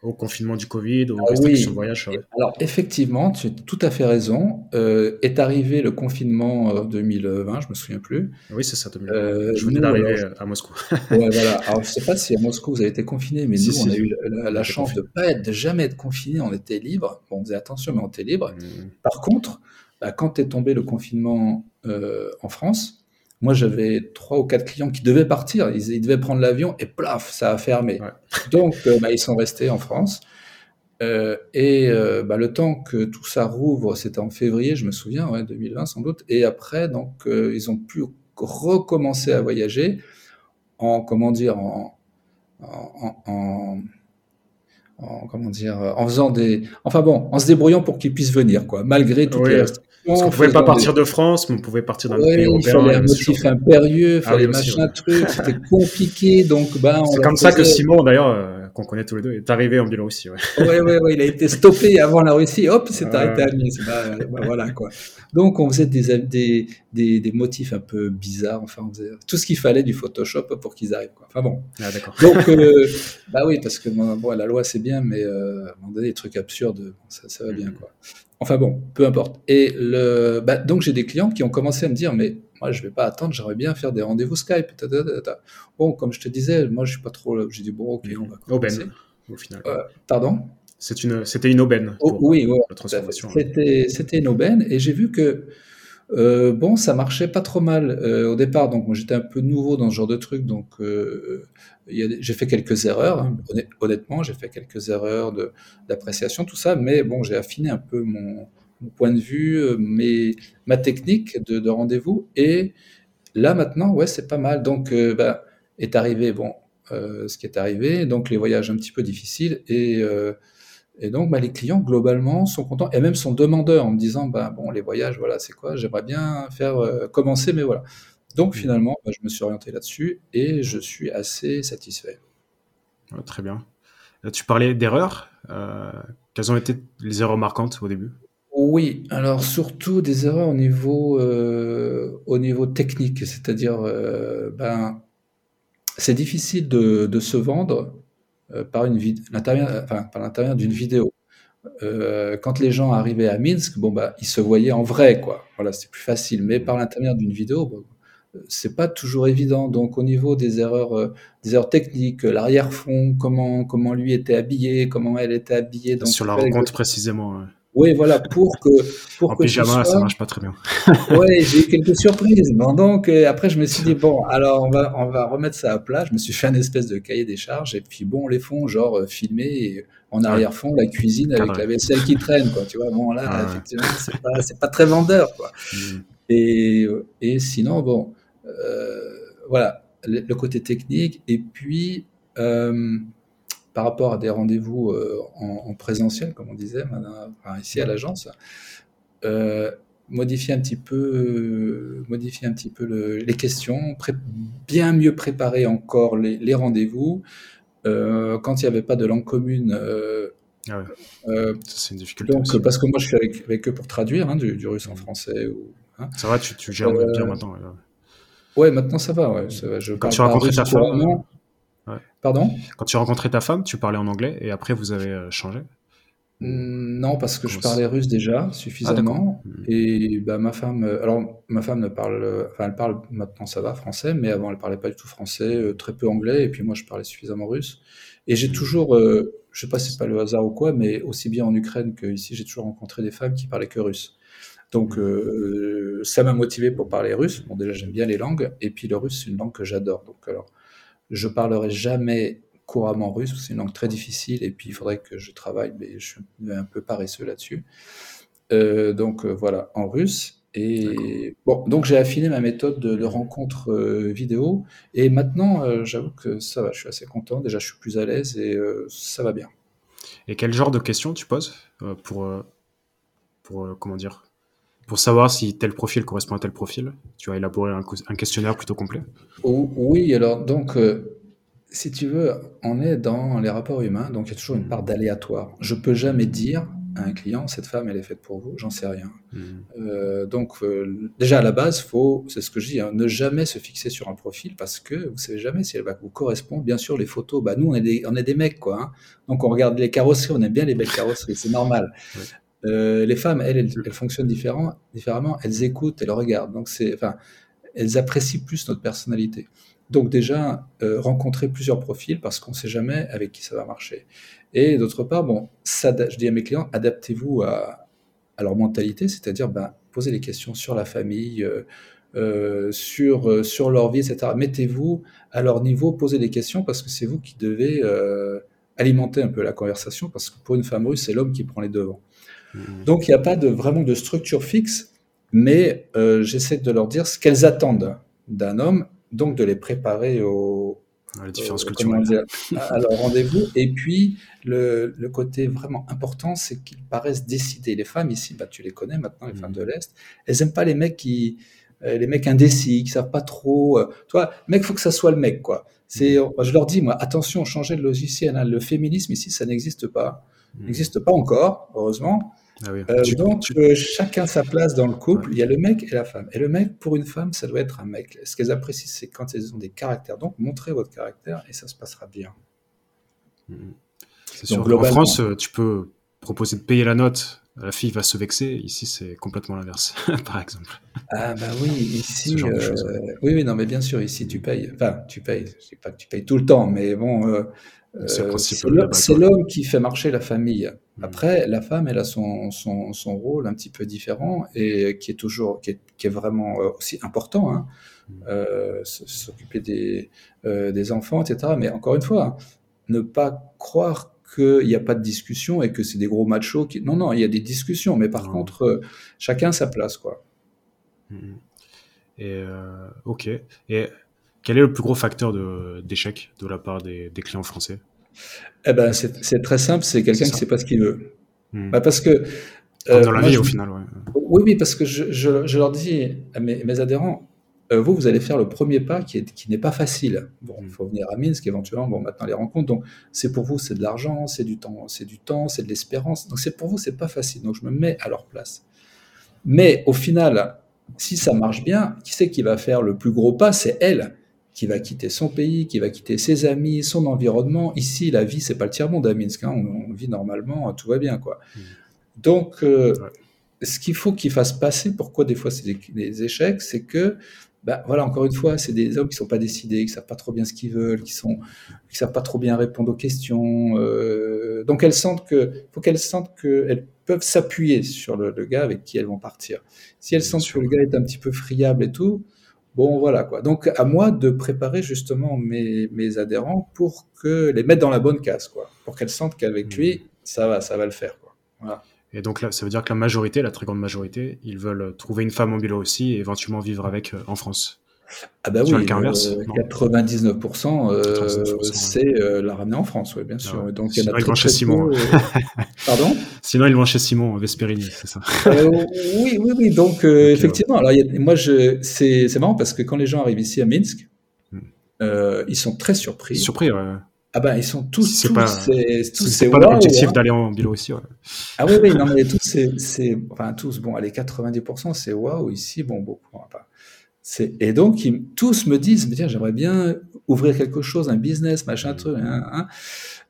au confinement du Covid, aux ah restrictions de voyage Alors effectivement, tu as tout à fait raison. Euh, est arrivé le confinement 2020, euh, je me souviens plus. Oui, c'est ça, 2020. je venais d'arriver à Moscou. ouais, voilà. Alors je sais pas si à Moscou vous avez été confiné, mais nous, on a eu la, chance de pas être, de jamais être confiné. On était libre. Bon, on faisait attention, mais on était libre. Mmh. Par contre, bah, quand est tombé le confinement en France, moi, j'avais trois ou quatre clients qui devaient partir. Ils, devaient prendre l'avion et plaf, ça a fermé. Donc, euh, bah, ils sont restés en France. Euh, et euh, bah, le temps que tout ça rouvre, c'était en février, je me souviens, ouais, 2020 sans doute. Et après, donc, ils ont pu recommencer à voyager en, comment dire, en, en, en comment dire, en faisant des, enfin bon, en se débrouillant pour qu'ils puissent venir, quoi, malgré toutes les parce qu'on pouvait pas partir de France, mais on pouvait partir d'un pays européen. Il fallait un motif impérieux, il ah fallait machin truc, c'était compliqué, donc ben. C'est comme ça que Simon, d'ailleurs, euh, qu'on connaît tous les deux, est arrivé en Biélorussie. Ouais. ouais, ouais, ouais, il a été stoppé avant la Russie, hop, il s'est arrêté à Minsk. Bah, bah, voilà quoi. Donc on faisait des, des, des, des, motifs un peu bizarres, enfin on faisait tout ce qu'il fallait du Photoshop pour qu'ils arrivent. Quoi. Enfin bon. Ah, d'accord. Donc euh, bah oui, parce que bon, la loi c'est bien, mais euh, à un moment donné, des trucs absurdes, ça, ça va bien mm. quoi. Enfin bon, peu importe. Et le, bah, donc j'ai des clients qui ont commencé à me dire, mais moi je vais pas attendre, j'aimerais bien faire des rendez-vous Skype. Bon, comme je te disais, moi je suis pas trop. J'ai dit bon, ok, on va commencer. Aubaine, au final. Euh, pardon? Une, c'était une aubaine. Oh, oui, oui. C'était, c'était une aubaine, et j'ai vu que euh, bon, ça marchait pas trop mal euh, au départ. Donc, moi, j'étais un peu nouveau dans ce genre de truc. Donc, euh, j'ai fait quelques erreurs. Hein. Honnêtement, j'ai fait quelques erreurs d'appréciation, tout ça. Mais bon, j'ai affiné un peu mon, point de vue, mes, ma technique de, rendez-vous. Et là, maintenant, ouais, c'est pas mal. Donc, bah, est arrivé, bon, ce qui est arrivé. Donc, les voyages un petit peu difficiles. Et et donc, bah, les clients, globalement, sont contents, et même sont demandeurs en me disant, bah, bon, les voyages, voilà, c'est quoi? J'aimerais bien faire euh, commencer, mais voilà. Donc, mmh. finalement, bah, je me suis orienté là-dessus, et je suis assez satisfait. très bien. tu parlais d'erreurs. Euh, quelles ont été les erreurs marquantes au début? Oui, alors surtout des erreurs au niveau, euh, au niveau technique, c'est-à-dire, ben, c'est difficile de, de se vendre euh, par une enfin, par l'intérieur d'une vidéo. Euh, quand les gens arrivaient à Minsk, bon bah ils se voyaient en vrai quoi. Voilà, c'est plus facile. Mais par l'intérieur d'une vidéo, bon, c'est pas toujours évident. Donc au niveau des erreurs, euh, des erreurs techniques, l'arrière-fond, comment comment lui était habillé, comment elle était habillée. Donc, Sur la rencontre précisément. Oui, voilà, pour que. Pour en pyjama, ça marche pas très bien. oui, j'ai eu quelques surprises. Bon, donc, euh, après, je me suis dit, bon, alors, on va, on va remettre ça à plat. Je me suis fait un espèce de cahier des charges. Et puis, bon, les fonds, genre, euh, filmés en arrière-fond, la cuisine avec la vaisselle qui traîne, quoi. Tu vois, bon, là, effectivement, c'est pas, pas très vendeur, quoi. Mm. Et, et sinon, bon, euh, voilà, le, côté technique. Et puis, par rapport à des rendez-vous euh, en, présentiel, comme on disait, ici à l'agence, euh, modifier un petit peu, modifier un petit peu les questions, bien mieux préparer encore les, rendez-vous. Euh, quand il n'y avait pas de langue commune, ah c'est une difficulté. Donc, parce que moi, je suis avec, eux pour traduire hein, du, russe en français. Ou, hein. Ça va, tu, tu gères bien maintenant. Ouais. maintenant ça va. Ouais. Je Quand tu rencontres ta femme, Pardon? Quand tu rencontrais ta femme, tu parlais en anglais et après vous avez euh, changé? Mmh, non, parce que je parlais russe déjà suffisamment. Ah, mmh. et bah, ma femme, euh, alors ma femme ne parle, enfin elle parle maintenant ça va français, mais avant elle parlait pas du tout français, euh, très peu anglais. Et puis moi je parlais suffisamment russe. Et j'ai mmh. toujours, je sais pas si c'est pas le hasard ou quoi, mais aussi bien en Ukraine qu'ici, j'ai toujours rencontré des femmes qui parlaient que russe. Donc ça m'a motivé pour parler russe. Bon déjà j'aime bien les langues, et puis le russe c'est une langue que j'adore. Donc alors je parlerai jamais couramment russe, c'est une langue très difficile, et puis il faudrait que je travaille, mais je suis un peu paresseux là-dessus. Euh, donc euh, voilà, en russe. Et bon, donc j'ai affiné ma méthode de, rencontre euh, vidéo, et maintenant, j'avoue que ça va, je suis assez content. Déjà, je suis plus à l'aise et ça va bien. Et quel genre de questions tu poses pour, pour comment dire, pour savoir si tel profil correspond à tel profil Tu as élaboré un, questionnaire plutôt complet Oui, alors donc, euh, si tu veux, on est dans les rapports humains, donc il y a toujours une part d'aléatoire. Je peux jamais dire à un client, cette femme, elle est faite pour vous, j'en sais rien. Hmm. Euh, donc, euh, déjà à la base, faut, c'est ce que je dis, hein, ne jamais se fixer sur un profil parce que vous savez jamais si elle va vous correspondre. Bien sûr, les photos, bah, nous, on est des, on est des mecs, quoi. Hein. donc, on regarde les carrosseries, on aime bien les belles carrosseries, c'est normal. Euh, les femmes, elles, elles, fonctionnent différent, différemment. Elles écoutent, elles regardent. Donc, c'est, enfin, elles apprécient plus notre personnalité. Donc, déjà, euh, rencontrer plusieurs profils parce qu'on ne sait jamais avec qui ça va marcher. Et d'autre part, bon, ça, je dis à mes clients, adaptez-vous à, à leur mentalité, c'est-à-dire, ben, posez des questions sur la famille, euh, sur, sur leur vie, etc. Mettez-vous à leur niveau, posez des questions parce que c'est vous qui devez alimenter un peu la conversation parce que pour une femme russe, c'est l'homme qui prend les devants. Mmh. Donc il n'y a pas de, vraiment de structure fixe, mais euh, j'essaie de leur dire ce qu'elles attendent d'un homme, donc de les préparer au, à leur rendez-vous. Et puis, le, le côté vraiment important, c'est qu'ils paraissent décidés. Les femmes ici, bah, tu les connais maintenant, les femmes mmh. de l'Est, elles n'aiment pas les mecs qui, euh, les mecs indécis, qui savent pas trop. Euh, toi, mec, faut que ça soit le mec, quoi. C'est, mmh. je leur dis, moi, attention, changez de logiciel. Hein. Le féminisme ici, ça n'existe pas, n'existe pas encore, heureusement. Ah euh, donc, euh, chacun sa place dans le couple. Il y a le mec et la femme. Et le mec, pour une femme, ça doit être un mec. Ce qu'elles apprécient, c'est quand elles ont des caractères. Donc, montrez votre caractère et ça se passera bien. Mm-hmm. C'est sûr. en France, euh, tu peux proposer de payer la note la fille va se vexer. Ici, c'est complètement l'inverse, par exemple. Ah bah oui, ici, euh, oui, oui, non, mais bien sûr, ici tu payes. Enfin, tu payes. Je sais pas que tu payes tout le temps, mais bon, c'est l'homme qui fait marcher la famille. Hmm. Après, la femme, elle a son, son, son, rôle un petit peu différent et qui est toujours, qui est, qui est vraiment aussi important. Hein. Hmm. s'occuper des, des enfants, etc. Mais encore une fois, ne pas croire qu'il n'y a pas de discussion et que c'est des gros machos. Qui... Non, non, il y a des discussions, mais par contre, euh, chacun sa place, quoi. Mm-hmm. Et euh, ok. Et quel est le plus gros facteur d'échec de, la part des, clients français? Eh ben, c'est très simple. C'est quelqu'un qui ne sait pas ce qu'il veut. Mm. Bah, parce que dans la vie, au final, ouais. Oui, oui, parce que je, je, leur dis à mes adhérents, euh, vous, vous allez faire le premier pas qui, est, qui n'est pas facile. Bon, il mm. faut venir à Minsk éventuellement. Bon, maintenant les rencontres. Donc, c'est pour vous, c'est de l'argent, c'est du temps, c'est du temps, c'est de l'espérance. Donc, c'est pour vous, c'est pas facile. Donc, je me mets à leur place. Mais au final, si ça marche bien, qui c'est qui va faire le plus gros pas? C'est elle qui va quitter son pays, qui va quitter ses amis, son environnement. Ici, la vie, c'est pas le tiers monde à Minsk. Hein. On, vit normalement, tout va bien, quoi. Mm. Donc, euh, ce qu'il faut qu'il fasse passer, pourquoi des fois c'est des échecs, c'est que bah, voilà, encore une fois, c'est des hommes qui sont pas décidés, qui savent pas trop bien ce qu'ils veulent, qui sont, qui savent pas trop bien répondre aux questions. Euh, donc elles sentent que, faut qu'elles sentent qu'elles peuvent s'appuyer sur le, gars avec qui elles vont partir. Si elles sentent que le gars est un petit peu friable et tout, bon voilà quoi. Donc à moi de préparer justement mes, mes adhérents pour que les mettre dans la bonne case quoi, pour qu'elles sentent qu'avec mmh. lui ça va, ça va le faire quoi. Voilà. Et donc là, ça veut dire que la majorité, la très grande majorité, ils veulent trouver une femme en Biélorussie et éventuellement vivre avec euh, en France. Ah bah oui, 99%, euh, euh, c'est la ramener en France, oui, bien sûr. Ah donc, Sinon, il ils vont chez Simon. Pardon? Sinon, ils vont chez Simon, Vesperini, c'est ça Oui, oui, oui. Donc, effectivement, alors, moi, je, c'est, marrant parce que quand les gens arrivent ici à Minsk, hmm. ils sont très surpris. Surpris, ouais. Ah ben, ils sont tous, c'est pas, c'est pas l'objectif hein. d'aller en Biélorussie. Ouais. Ah oui, oui, non, mais tous, c'est, enfin, tous, bon, allez, 90%, c'est waouh, ici, bon, beaucoup, hein, pas. Et donc, ils, tous me disent, tiens, j'aimerais bien ouvrir quelque chose, un business, machin, truc, hein, hein.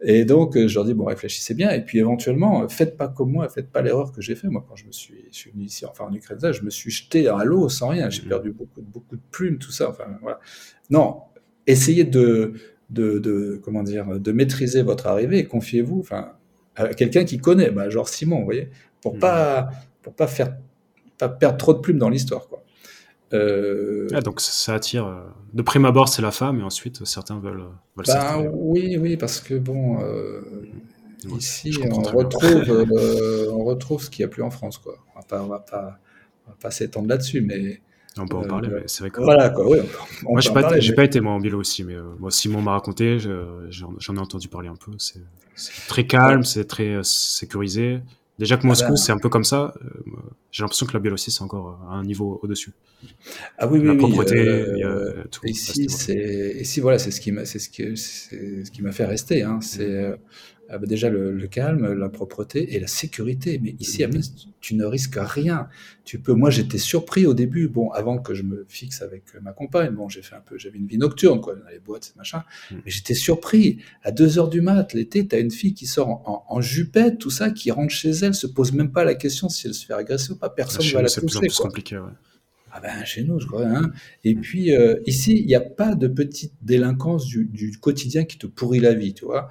Et donc, je leur dis, bon, réfléchissez bien, et puis éventuellement, faites pas comme moi, faites pas l'erreur que j'ai fait. Moi, quand je me suis, je suis venu ici, enfin, en Ukraine, je me suis jeté à l'eau sans rien. J'ai mmh. perdu beaucoup, beaucoup de plumes, tout ça. Enfin, voilà. Non, essayez de, de, comment dire, de maîtriser votre arrivée et confiez-vous enfin, à quelqu'un qui connaît, bah, genre Simon, vous voyez, pour mmh. pas, pour pas faire, pas perdre trop de plumes dans l'histoire, quoi. Euh, ah, donc ça attire. Euh, de prime abord, c'est la femme, et ensuite certains veulent. veulent bah, oui, oui, parce que bon, euh, ici on retrouve, on retrouve ce qu'il n'y a plus en France, quoi. On va pas, on va pas, on va pas s'étendre là-dessus, mais on peut en parler, mais c'est vrai que. Voilà, quoi, oui. moi, j'ai pas, pas, été moi en Bilo aussi, mais euh, moi, Simon m'a raconté, j'en ai entendu parler un peu. C'est très calme, c'est très euh, sécurisé. Déjà que Moscou, ah ben. c'est un peu comme ça. Euh, j'ai l'impression que la Biélorussie, c'est encore à un niveau au-dessus. Ah oui, oui, la propreté, il y a tout. Ici, c'est, ici, voilà, c'est ce qui m'a, c'est ce qui, c'est ce qui m'a fait rester. Hein. C'est, Ah bah déjà le, calme, la propreté et la sécurité. Mais ici à tu ne risques rien. Tu peux. Moi, j'étais surpris au début. Bon, avant que je me fixe avec ma compagne, bon, j'ai fait un peu, j'avais une vie nocturne, quoi, dans les boîtes, ces machins. Mhm. Mais j'étais surpris. À 2 heures du mat, l'été, tu as une fille qui sort en, jupette, tout ça, qui rentre chez elle, se pose même pas la question si elle se fait agresser ou pas. Personne ne va la toucher. C'est plus compliqué, ouais. Ah ben chez nous, je crois. Hein. Et puis euh, ici, il n'y a pas de petite délinquance du, du, quotidien qui te pourrit la vie, tu vois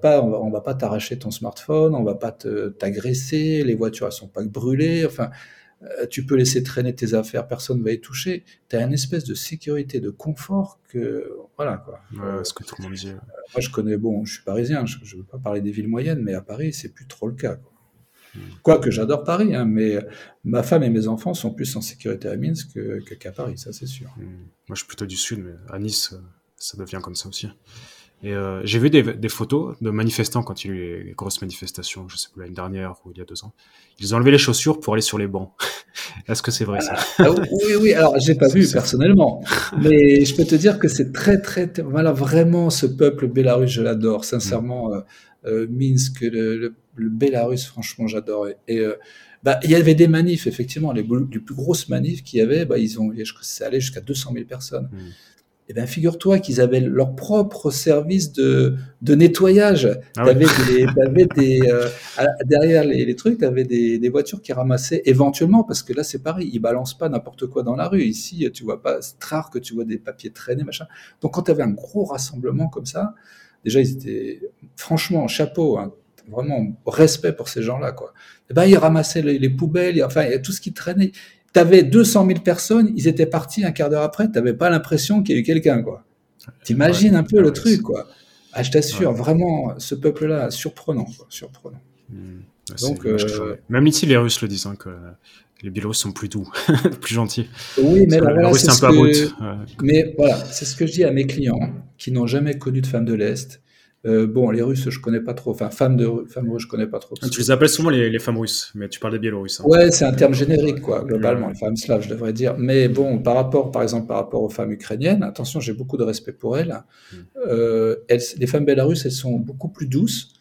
pas, on va, va pas t'arracher ton smartphone, on va pas t'agresser, les voitures elles sont pas brûlées, enfin, euh, tu peux laisser traîner tes affaires, personne ne va y toucher. Tu as une espèce de sécurité, de confort que, voilà quoi. ce que tout le monde dit. Euh, moi, je connais, bon, je suis parisien, je ne veux pas parler des villes moyennes, mais à Paris, c'est plus trop le cas. Quoi. Hmm. Quoique j'adore Paris, hein, mais ma femme et mes enfants sont plus en sécurité à Minsk qu'à Paris, ça c'est sûr. Hmm. Moi, je suis plutôt du sud, mais à Nice, ça devient comme ça aussi. Et euh, j'ai vu des, des, photos de manifestants quand il y a eu les grosses manifestations, je sais plus, l'année dernière ou il y a deux ans. Ils ont enlevé les chaussures pour aller sur les bancs. Est-ce que c'est vrai ça? Ah, Oui, oui. Alors, j'ai pas vu personnellement, mais je peux te dire que c'est très, très, voilà, vraiment ce peuple bélarus, je l'adore. Sincèrement, mm. euh, euh, Minsk, le, le, le, Bélarus, franchement, j'adore. Et, euh, bah, il y avait des manifs, effectivement, les, les plus grosses manifs qu'il y avait, bah, ils ont, je c'est allé jusqu'à 200 000 personnes. Mm. Eh bien, figure-toi qu'ils avaient leur propre service de, de nettoyage. Ah des, des euh, derrière les, trucs, tu avais des, des, voitures qui ramassaient éventuellement, parce que là, c'est pareil, ils balancent pas n'importe quoi dans la rue. Ici, tu vois pas, c'est rare que tu vois des papiers traîner, machin. Donc, quand tu avais un gros rassemblement comme ça, déjà, ils étaient, franchement, chapeau, hein, vraiment respect pour ces gens-là, quoi. Eh ben, ils ramassaient les, poubelles, enfin, tout ce qui traînait. Tu avais 200 000 personnes, ils étaient partis un quart d'heure après, tu n'avais pas l'impression qu'il y ait eu quelqu'un, quoi. T'imagines un peu le truc, quoi. Ah, je t'assure, vraiment, ce peuple-là, surprenant, quoi, surprenant. Hmm. Donc, euh, même ici, les Russes le disent, hein, que les Biélorusses sont plus doux, plus gentils. Oui, mais voilà, c'est un peu Mais voilà, c'est ce que je dis à mes clients qui n'ont jamais connu de femme de l'Est euh, bon, les Russes, je connais pas trop. Enfin, femmes, de, femmes russes, je connais pas trop. Tu les appelles souvent les, femmes russes, mais tu parles des Biélorusses. Hein. Ouais, c'est un terme générique, quoi, globalement, les femmes slaves, je devrais dire. Mais bon, par rapport, par exemple, par rapport aux femmes ukrainiennes, attention, j'ai beaucoup de respect pour elles. Euh, les femmes bélarusses, elles sont beaucoup plus douces.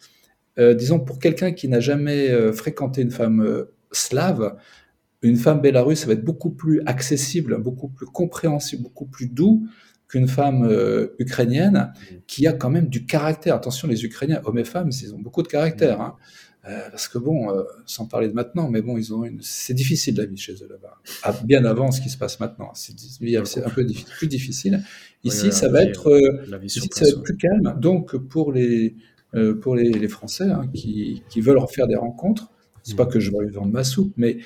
Euh, disons, pour quelqu'un qui n'a jamais fréquenté une femme slave, une femme bélarusse, ça va être beaucoup plus accessible, beaucoup plus compréhensible, beaucoup plus doux qu'une femme euh, ukrainienne mmh. qui a quand même du caractère. Attention, les Ukrainiens, hommes et femmes, ils ont beaucoup de caractère. Mmh. Hein. Euh, parce que bon, euh, sans parler de maintenant, mais bon, ils ont une... c'est difficile la vie chez eux là-bas. Ah, bien avant ce qui se passe maintenant, c'est un peu plus difficile. Ici, ça, va être, ici ça va être plus calme. Donc pour les pour les, les Français hein, qui, qui, veulent refaire des rencontres, c'est pas mmh. que je vais vendre ma soupe, mais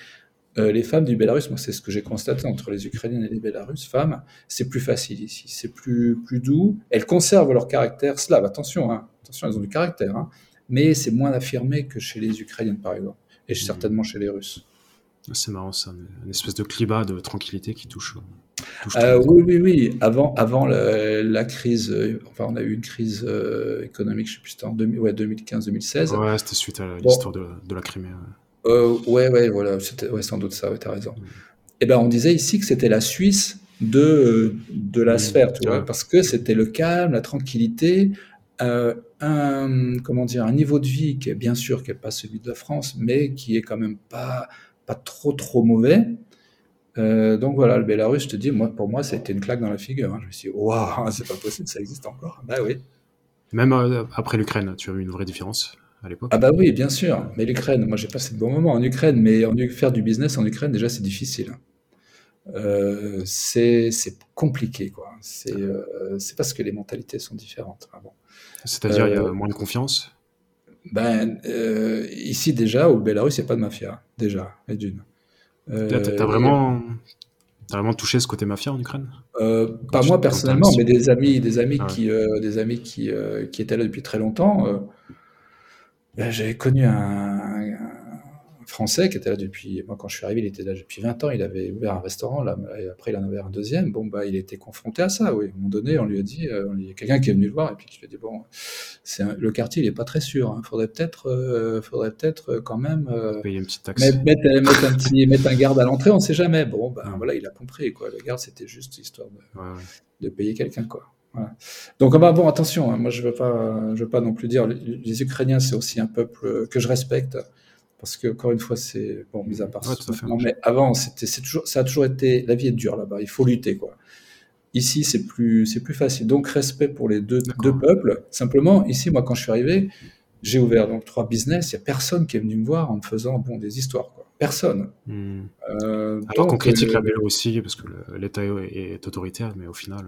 euh, les femmes du Bélarus, moi c'est ce que j'ai constaté entre les Ukrainiennes et les Bélarusses, femmes, c'est plus facile ici, c'est plus, plus doux. Elles conservent leur caractère slave, attention, hein, attention, elles ont du caractère, hein, mais c'est moins affirmé que chez les Ukrainiennes par exemple, et mmh. certainement chez les Russes. Ah, c'est marrant ça, une espèce de climat de tranquillité qui touche. Euh, oui, oui, oui. Avant, avant la, crise, euh, enfin, on a eu une crise économique, je ne sais plus, c'était en ouais, 2015-2016. Ouais, c'était suite à l'histoire de, de, la Crimée. Euh, ouais, ouais, voilà, c'était ouais, sans doute ça, ouais, tu as raison. Mm. Eh ben, on disait ici que c'était la Suisse de, de la mm. sphère, tu vois, parce que c'était le calme, la tranquillité, euh, un, comment dire, un niveau de vie qui est bien sûr qui n'est pas celui de la France, mais qui est quand même pas, pas trop, trop mauvais. Euh, donc voilà, le Bélarus, je te dis, moi, pour moi, ça a été une claque dans la figure. Hein. Je me suis dit, waouh, c'est pas possible, ça existe encore. Bah oui. Même euh, après l'Ukraine, tu as vu une vraie différence? Ah bah oui, bien sûr. Mais l'Ukraine, moi j'ai passé de bons moments en Ukraine, mais en, faire du business en Ukraine, déjà c'est difficile. Euh, c'est compliqué, quoi. Euh, c'est parce que les mentalités sont différentes. Ah C'est-à-dire, il y a euh, moins de confiance? Ben, Ici, déjà, au Belarus, il n'y a pas de mafia, déjà, et d'une. T'as vraiment, vraiment touché ce côté mafia en Ukraine? Pas moi personnellement, mais des amis, des amis, ah qui, des amis qui, qui étaient là depuis très longtemps ben, J'avais connu un, Français qui était là depuis. Moi, quand je suis arrivé, il était là depuis 20 ans. Il avait ouvert un restaurant, là, et après, il en a ouvert un deuxième. Bon, bah, il était confronté à ça, oui. À un moment donné, on lui a dit euh, il y a quelqu'un qui est venu le voir, et puis qui lui a dit bon, c'est le quartier, il n'est pas très sûr. Il hein. faudrait peut-être euh, faudrait peut-être quand même. Euh, Payer une petite taxe. Mettre, mettre, un petit, mettre un garde à l'entrée, on ne sait jamais. Bon, ben voilà, il a compris, quoi. Le garde, c'était juste histoire de, de payer quelqu'un, quoi. Donc bah, bon, attention, hein, moi je veux pas, je veux pas non plus dire les, Ukrainiens c'est aussi un peuple que je respecte parce que encore une fois c'est bon mis à part ça, mais avant c'était toujours ça a toujours été la vie est dure là-bas, il faut lutter quoi. Ici c'est plus c'est plus facile donc respect pour les deux, deux peuples. Simplement ici moi quand je suis arrivé j'ai ouvert donc trois business, il y a personne qui est venu me voir en me faisant bon des histoires quoi. Personne. Hmm. Euh, Alors qu'on critique la euh, aussi parce que l'État est autoritaire, mais au final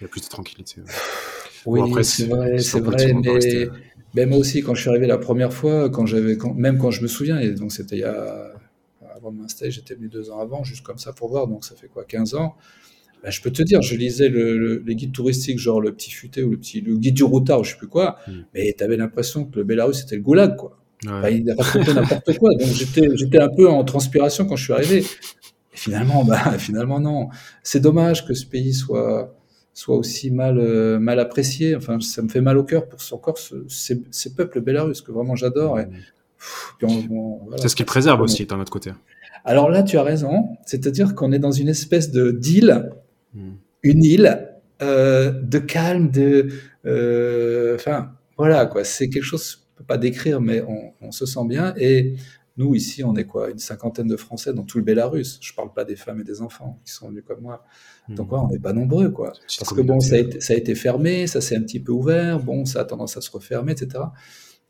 il y a plus de tranquillité. Oui, c'est vrai, c'est vrai, mais, mais, moi aussi, quand je suis arrivé la première fois, quand j'avais, même quand je me souviens, et donc c'était il y a, avant de m'installer, j'étais venu deux ans avant, juste comme ça pour voir, donc ça fait quoi, 15 ans? Ben, je peux te dire, je lisais le, les guides touristiques, genre le petit futé ou le petit le guide du routard, ou je sais plus quoi, hmm. mais tu avais l'impression que le Belarus c'était le goulag, quoi. il racontait n'importe quoi. Donc j'étais, un peu en transpiration quand je suis arrivé. Et finalement, bah, finalement non. C'est dommage que ce pays soit soit aussi mal, euh, mal apprécié. Enfin, ça me fait mal au cœur pour encore ces, ces, peuples belarusses que vraiment j'adore. c'est ce qu'ils préservent aussi d'un autre côté. Alors là, tu as raison. C'est-à-dire qu'on est dans une espèce de d'île, hmm. une île euh, de calme, de, euh, enfin, voilà quoi. C'est quelque chose, je peux pas décrire, mais on, on, se sent bien. Et Nous, ici, on est quoi Une cinquantaine de Français dans tout le Bélarus. Je parle pas des femmes et des enfants qui sont venus comme moi. Donc, on n'est pas nombreux, quoi. Parce que bon, ça a, été, ça a été fermé, ça s'est un petit peu ouvert, bon, ça a tendance à se refermer, etc.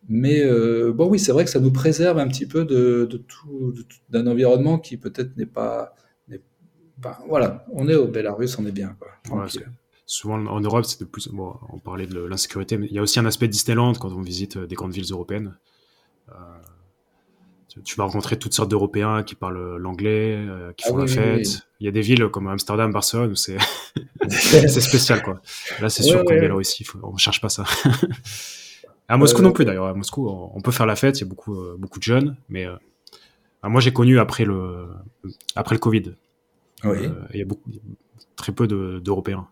Mais euh, bon, oui, c'est vrai que ça nous préserve un petit peu de, tout, d'un environnement qui peut-être n'est pas, voilà, on est au Bélarus, on est bien, quoi. souvent en Europe, c'est de plus. Bon, on parlait de l'insécurité, mais il y a aussi un aspect Disneyland quand on visite euh, des grandes villes européennes. Euh, tu vas rencontrer toutes sortes d'Européens qui parlent l'anglais, euh, qui ah font la fête. Il y a des villes comme Amsterdam, Barcelone où c'est spécial quoi. Là, c'est sûr qu'on est là aussi. On cherche pas ça. à Moscou non plus d'ailleurs. À Moscou, on peut faire la fête. Il y a beaucoup beaucoup de jeunes, mais moi j'ai connu après le après le Covid. Il y a beaucoup très peu d'Européens.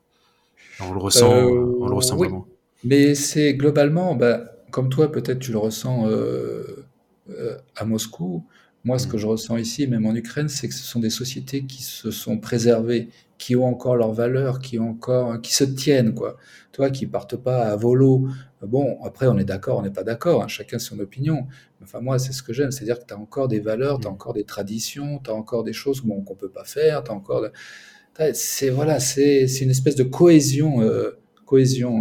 on le ressent, on le ressent vraiment. Mais c'est globalement, bah, comme toi, peut-être tu le ressens euh, euh, à Moscou. Moi, ce que mm. je ressens ici, même en Ukraine, c'est que ce sont des sociétés qui se sont préservées, qui ont encore leurs valeurs, qui ont encore, qui se tiennent, quoi. Toi, qui partent pas à volo. Bon, après, on est d'accord, on n'est pas d'accord, hein, chacun son opinion. Enfin, moi, c'est ce que j'aime, c'est-à-dire que tu as encore des valeurs, tu as mm. encore des traditions, tu as encore des choses bon, qu'on peut pas faire, tu encore. C'est voilà, c'est une espèce de cohésion, euh, cohésion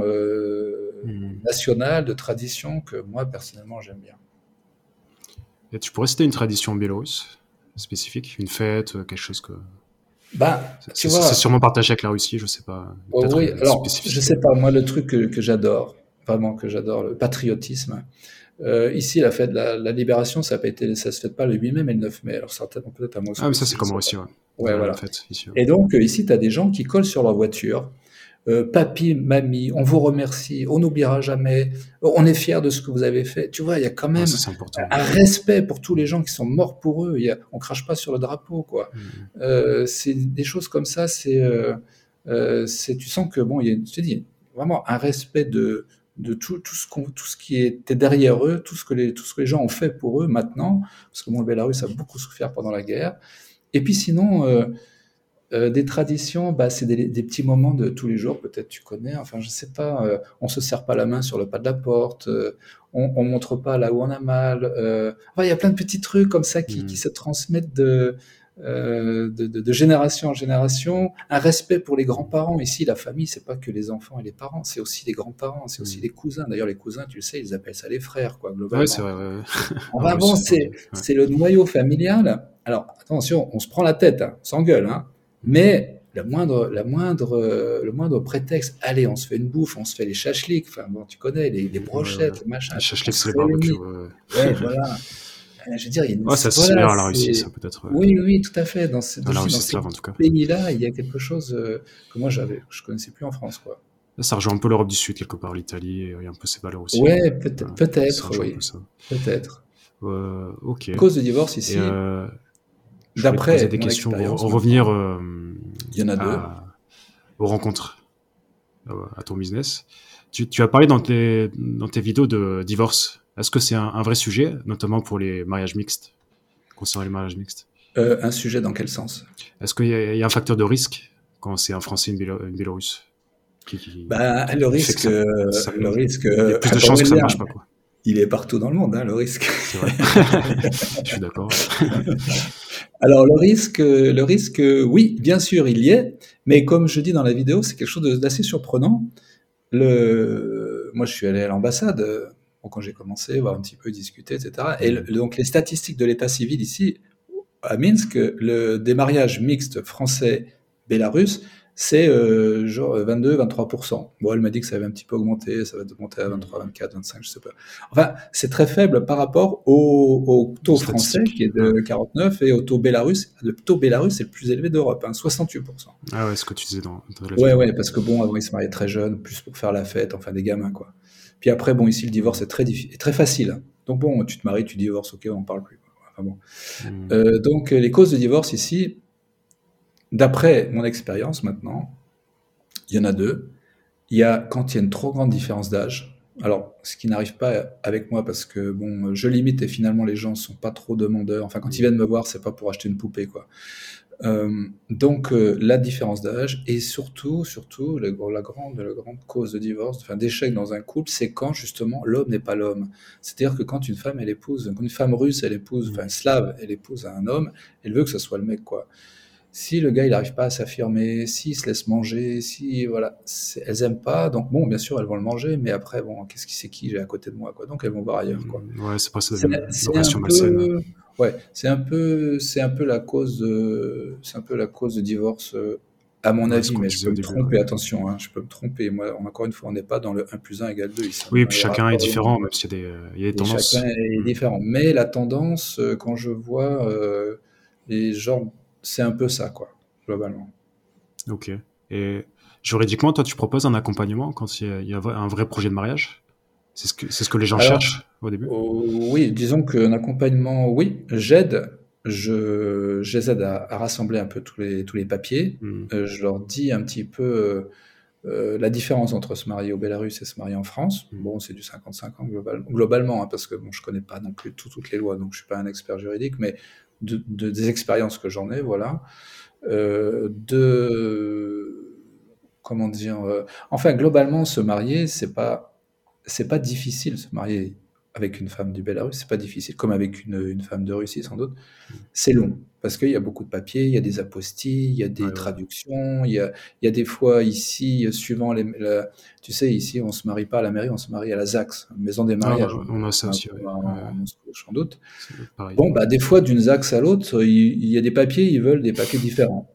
mm. nationale, de tradition que moi, personnellement, j'aime bien. Et tu pourrais citer une tradition biélorusse spécifique, une fête, euh, quelque chose que. Bah, c'est sûrement partagé avec la Russie, je sais pas. Oh oui, alors je sais pas. Moi, le truc que, j'adore, vraiment que j'adore, le patriotisme. Euh, ici, la fête de la, libération, ça ne se fait pas le 8 mai, mais le 9 mai. Alors certainement peut-être à Moscou. Ah, mais ça c'est comme aussi, ouais. Ouais, voilà. Fête, ici, Et donc euh, ici, tu as des gens qui collent sur leur voiture euh, papy, mamie, on vous remercie, on n'oubliera jamais, on est fier de ce que vous avez fait. Tu vois, il y a quand même un respect pour tous les gens qui sont morts pour eux. Y a, on crache pas sur le drapeau, quoi. Mmh. Euh, c'est des choses comme ça. C'est, euh, c'est, tu sens que bon, il y a, je te dis, vraiment un respect de de tout, tout ce qu'on, tout ce qui était derrière eux, tout ce que les, tout ce que les gens ont fait pour eux maintenant, parce que bon, le Belarus a beaucoup souffert pendant la guerre. Et puis sinon, euh, des traditions, bah, c'est des, petits moments de tous les jours, peut-être tu connais, enfin je sais pas, euh, on se serre pas la main sur le pas de la porte, euh, on, on montre pas là où on a mal, il y a plein de petits trucs comme ça qui, mmh. se transmettent de, de, génération en génération, un respect pour les grands-parents, ici la famille c'est pas que les enfants et les parents, c'est aussi les grands-parents, c'est aussi mmh. les cousins, d'ailleurs les cousins tu le sais, ils appellent ça les frères, quoi, globalement. Oui, c'est vrai, ah bon, c'est le noyau familial, alors attention, on se prend la tête, hein, on s'engueule, hein, mais la moindre, la moindre, le moindre prétexte, allez, on se fait une bouffe, on se fait les chachliks, enfin bon, tu connais, les, les brochettes, les machins. Les chachliks, c'est les barbecues. Ouais, voilà. Euh, je veux dire, il y a une, ouais, ça se voilà, à la Russie, ça peut-être. Oui, oui, tout à fait. Dans, ce, dans, dans, ces pays-là, il y a quelque chose euh, que moi, j'avais, je connaissais plus en France, quoi. Ça rejoint un peu l'Europe du Sud, quelque part, l'Italie, il y a un peu ces valeurs aussi. Ouais, peut-être, peut-être, oui. Peut-être. Euh, ok. Cause de divorce ici. Euh, D'après des questions, revenir euh, il y en a deux. aux rencontres, euh, à ton business. Tu, tu, as parlé dans tes, dans tes vidéos de divorce. Est-ce que c'est un, vrai sujet, notamment pour les mariages mixtes, concernant les mariages mixtes? Euh, Un sujet dans quel sens? Est-ce qu'il y, a un facteur de risque quand c'est un Français et une, Bélorusse bah, le risque, le risque. Il y a plus de chances que ça ne marche pas. Quoi il est partout dans le monde, hein, le risque. Vrai. Je suis d'accord. Alors le risque, le risque, oui, bien sûr, il y est, mais comme je dis dans la vidéo, c'est quelque chose d'assez surprenant. Moi, je suis allé à l'ambassade quand j'ai commencé, voir un petit peu discuter, etc. Et donc les statistiques de l'état civil ici à Minsk, le, des mariages mixtes français-bélarusses, c'est euh, genre 22-23%. Bon, elle m'a dit que ça avait un petit peu augmenté, ça va monter à 23, 24, 25, je sais pas. Enfin, c'est très faible par rapport au, taux français qui est de 49 et au taux bélarus. Le taux bélarus est le plus élevé d'Europe, hein, 68%. Ah ouais, ce que tu disais dans, dans Ouais, ouais, parce que bon, avant ils se mariaient très jeunes, plus pour faire la fête, enfin des gamins quoi. Puis après, bon, ici le divorce est très est très facile. Donc bon, tu te maries, tu divorces, ok, on en parle plus. Enfin bon. Hmm. Euh, donc les causes de divorce ici, D'après mon expérience maintenant, il y en a deux. Il y a quand il y a une trop grande différence d'âge. Alors, ce qui n'arrive pas avec moi parce que bon, je limite et finalement les gens sont pas trop demandeurs. Enfin, quand ils viennent me voir, c'est pas pour acheter une poupée, quoi. Euh, donc euh, la différence d'âge et surtout, surtout la, la, grande, la grande cause de divorce, enfin d'échec dans un couple, c'est quand justement l'homme n'est pas l'homme. C'est-à-dire que quand une femme elle épouse, quand une femme russe elle épouse, enfin slave elle épouse un homme, elle veut que ce soit le mec quoi. Si le gars il n'arrive pas à s'affirmer, s'il se laisse manger, si voilà, elles aiment pas, donc bon bien sûr elles vont le manger, mais après bon qu'est-ce qui c'est qui j'ai à côté de moi quoi, donc elles vont voir ailleurs quoi. Ouais c'est pas ça. C'est un peu, Ouais, c'est un peu, c'est un peu la cause de, c'est un peu la cause de divorce, euh, à mon avis, mais je peux me tromper, attention, hein, je peux me tromper. Moi, encore une fois, on n'est pas dans le 1 plus 1 égale 2 ici. Oui, puis chacun est différent, même s'il y a des, il y a des tendances. Chacun est mm. différent. Mais la tendance, euh, quand je vois euh, les gens, c'est un peu ça, quoi, globalement. Ok. Et juridiquement, toi, tu proposes un accompagnement quand il y a un vrai projet de mariage? C'est ce, que, ce que les gens cherchent au début? oh, Oui, disons qu'un accompagnement, oui, j'aide. Je, les aide à, rassembler un peu tous les, tous les papiers. Hmm. Euh, je leur dis un petit peu euh, la différence entre se marier au Bélarus et se marier en France. Hmm. Bon, c'est du 55 ans globalement, hein, parce que bon, je connais pas non plus toutes les lois, donc je suis pas un expert juridique, mais de, des expériences que j'en ai, voilà. de comment dire enfin globalement se marier c'est pas c'est pas difficile se marier avec une femme du Bélarus, c'est pas difficile, comme avec une, une, femme de Russie sans doute. C'est long, parce qu'il y a beaucoup de papiers, il y a des apostilles, il y a des traductions, il y a, il y a, des fois ici, suivant les... tu sais, ici, on se marie pas à la mairie, on se marie à la ZAX, maison des ah, mariages. on a ça aussi, sans doute. Bon, bah, des fois, d'une ZAX à l'autre, il, il y a des papiers, ils veulent des papiers différents.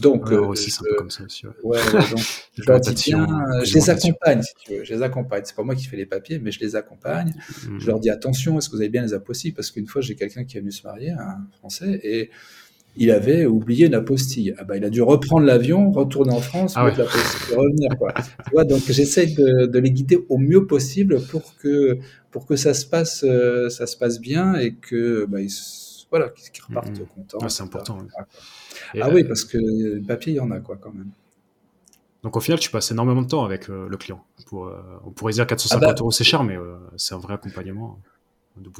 Donc, aussi, c'est un peu comme ça aussi. Ouais, donc, je leur dis bien, je les accompagne, si tu veux. Je les accompagne. C'est pas moi qui fais les papiers, mais je les accompagne. Mmh. Je leur dis attention, est-ce que vous avez bien les apostille Parce qu'une fois, j'ai quelqu'un qui est venu se marier, un Français, et il avait oublié une apostille. Ah bah, il a dû reprendre l'avion, retourner en France, ah mettre l'apostille, revenir, quoi. tu vois, donc j'essaie de, de, les guider au mieux possible pour que, pour que ça se passe, euh, ça se passe bien et que, bah, ils, voilà, qu'ils repartent mmh. contents. Ah, c'est important. Ah oui, parce que papier, il y en a quoi quand même. Donc au final, tu passes énormément de temps avec euh, le client. Pour, euh, on pourrait dire 450 ah bah euros, c'est cher, mais euh, c'est un vrai accompagnement.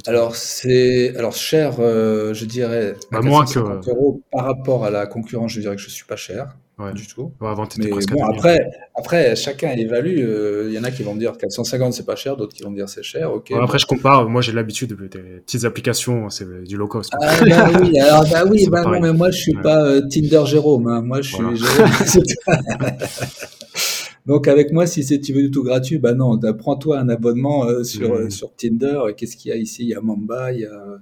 alors c'est alors cher, je dirais. Bah, moins que euros par rapport à la concurrence, je dirais que je suis pas cher du tout. avant, mais bon, après, après, chacun évalue. Il y en a qui vont me dire 450 c'est pas cher, d'autres qui vont me dire c'est cher. Ok. après, je compare. Moi, j'ai l'habitude de des petites applications, c'est du low cost. Ah bah oui, alors bah oui, bah non, mais moi je suis pas Tinder Jérôme. Hein. Moi, je suis Jérôme. Donc avec moi, si c'est tu veux du tout gratuit, bah non, prends-toi un abonnement sur, mmh. sur Tinder. Qu'est-ce qu'il y a ici? Il y a Mamba, il y a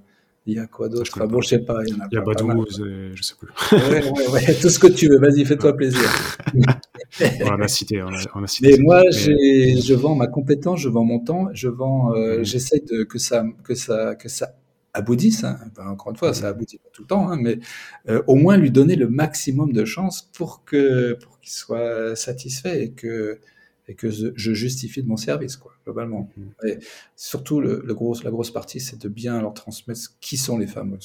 il y a quoi d'autre Enfin bon, je sais pas. Il y, a, il y a Badouze, je sais plus. ouais, ouais, ouais, tout ce que tu veux. Vas-y, fais-toi plaisir. on a cité, on a, on a cité. Mais moi, mais... je vends ma compétence, je vends mon temps, je vends, euh, mm. j'essaie de que ça, que ça, que ça aboutisse. Hein. Enfin, encore une fois, ça aboutit pas tout le temps, hein, mais euh, au moins lui donner le maximum de chances pour que, pour qu'il soit satisfait et que et que je justifie de mon service, quoi, globalement. Mm-hmm. Et surtout, le, gros, la grosse partie, c'est de bien leur transmettre qui sont les femmes.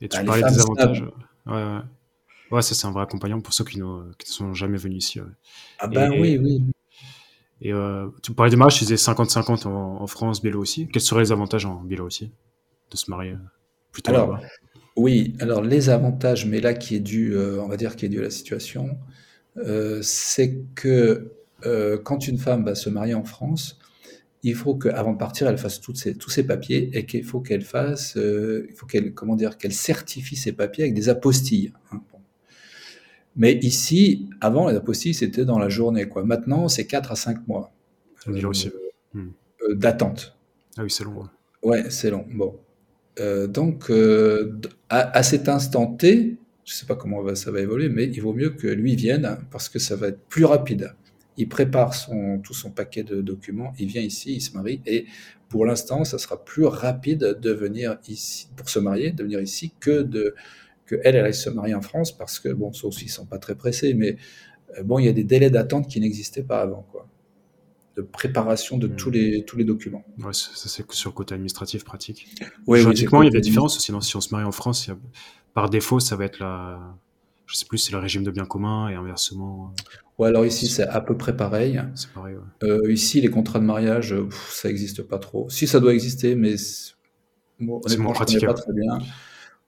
Et tu bah, parlais des avantages. Ouais, ouais. ouais ça, c'est un vrai accompagnant pour ceux qui, ne sont jamais venus ici. Ah, ben oui, oui. Et euh, tu parlais des mariages, tu disais 50-50 en, France, Bélo aussi. Quels seraient les avantages en Bélo aussi de se marier euh, plutôt Alors, oui, alors les avantages, mais là qui est dû, euh, on va dire, qui est dû à la situation, euh, c'est que euh, quand une femme va se marier en France, il faut qu'avant de partir, elle fasse toutes tous ses papiers et qu'il faut qu'elle fasse, euh, il faut qu'elle, comment dire, qu'elle certifie ses papiers avec des apostilles. Hein, Mais ici, avant, les apostilles, c'était dans la journée. Quoi. Maintenant, c'est 4 à 5 mois hmm. d'attente. Ah oui, c'est long. Ouais, c'est long. Bon. donc, à, à, cet instant T, je ne sais pas comment ça va évoluer, mais il vaut mieux que lui vienne parce que ça va être plus rapide. Il prépare son, tout son paquet de documents, il vient ici, il se marie, et pour l'instant, ça sera plus rapide de venir ici, pour se marier, de venir ici, que de que elle, elle aille se marier en France, parce que, bon, sauf s'ils sont pas très pressés, mais euh, bon, il y a des délais d'attente qui n'existaient pas avant, quoi de préparation de tous, les, tous les documents. Ouais, ça c'est sur le côté administratif pratique. Oui, Juridiquement, il y a des différences. Sinon, si on se marie en France, il y a par défaut, ça va être la, je sais plus, c'est le régime de bien commun et inversement. Ouais, alors ici, c'est à peu près pareil. C'est pareil, euh, ici, les contrats de mariage, ça n'existe pas trop. Si, ça doit exister, mais bon, c'est moins pratique. pas très bien.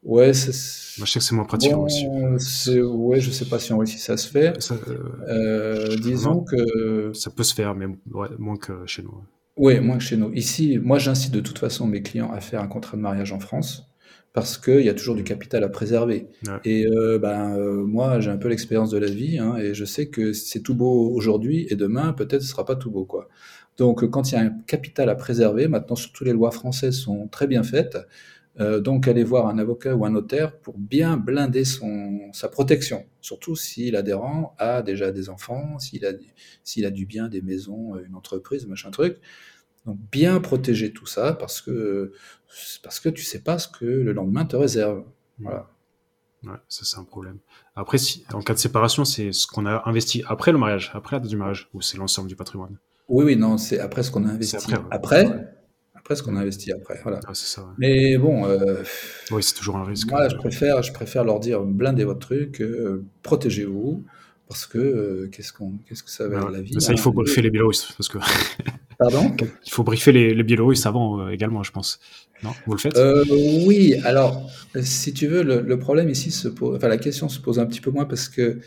Ouais. Moi, je sais que c'est moins pratique bon, aussi. Ouais, je sais pas si en Russie ça se fait. euh... Euh, disons que... Ça peut se faire, mais moins que chez nous. Oui, moins que chez nous. Ici, moi, j'incite de toute façon mes clients à faire un contrat de mariage en France parce qu'il y a toujours du capital à préserver. Et euh, ben, euh, moi, j'ai un peu l'expérience de la vie, hein, et je sais que c'est tout beau aujourd'hui, et demain, peut-être, ce sera pas tout beau. quoi. Donc, quand il y a un capital à préserver, maintenant, surtout les lois françaises sont très bien faites, euh, donc aller voir un avocat ou un notaire pour bien blinder son, sa protection, surtout si l'adhérent a déjà des enfants, s'il a, s'il a du bien, des maisons, une entreprise, machin truc. Donc bien protéger tout ça parce que parce que tu sais pas ce que le lendemain te réserve. Voilà. Ouais, ça c'est un problème. Après, si, en cas de séparation, c'est ce qu'on a investi après le mariage, après la date du mariage, ou c'est l'ensemble du patrimoine? Oui, oui, non, c'est après ce qu'on a investi. Après, après, après, ce qu'on a investi après. Voilà. Ah, ça. Mais bon. Euh, oui, c'est toujours un risque. Moi, je préfère, je préfère leur dire blindez votre truc, euh, protégez-vous, parce que euh, qu'est-ce qu'on, qu'est-ce que ça va être la vie Ça, il faut briefer les Biélorusses, parce que. Pardon? Il faut briefer les, les Biélorusses avant euh, également, je pense. Non, vous le faites? Euh, Oui. Alors, si tu veux, le, le, problème ici se pose, enfin la question se pose un petit peu moins parce que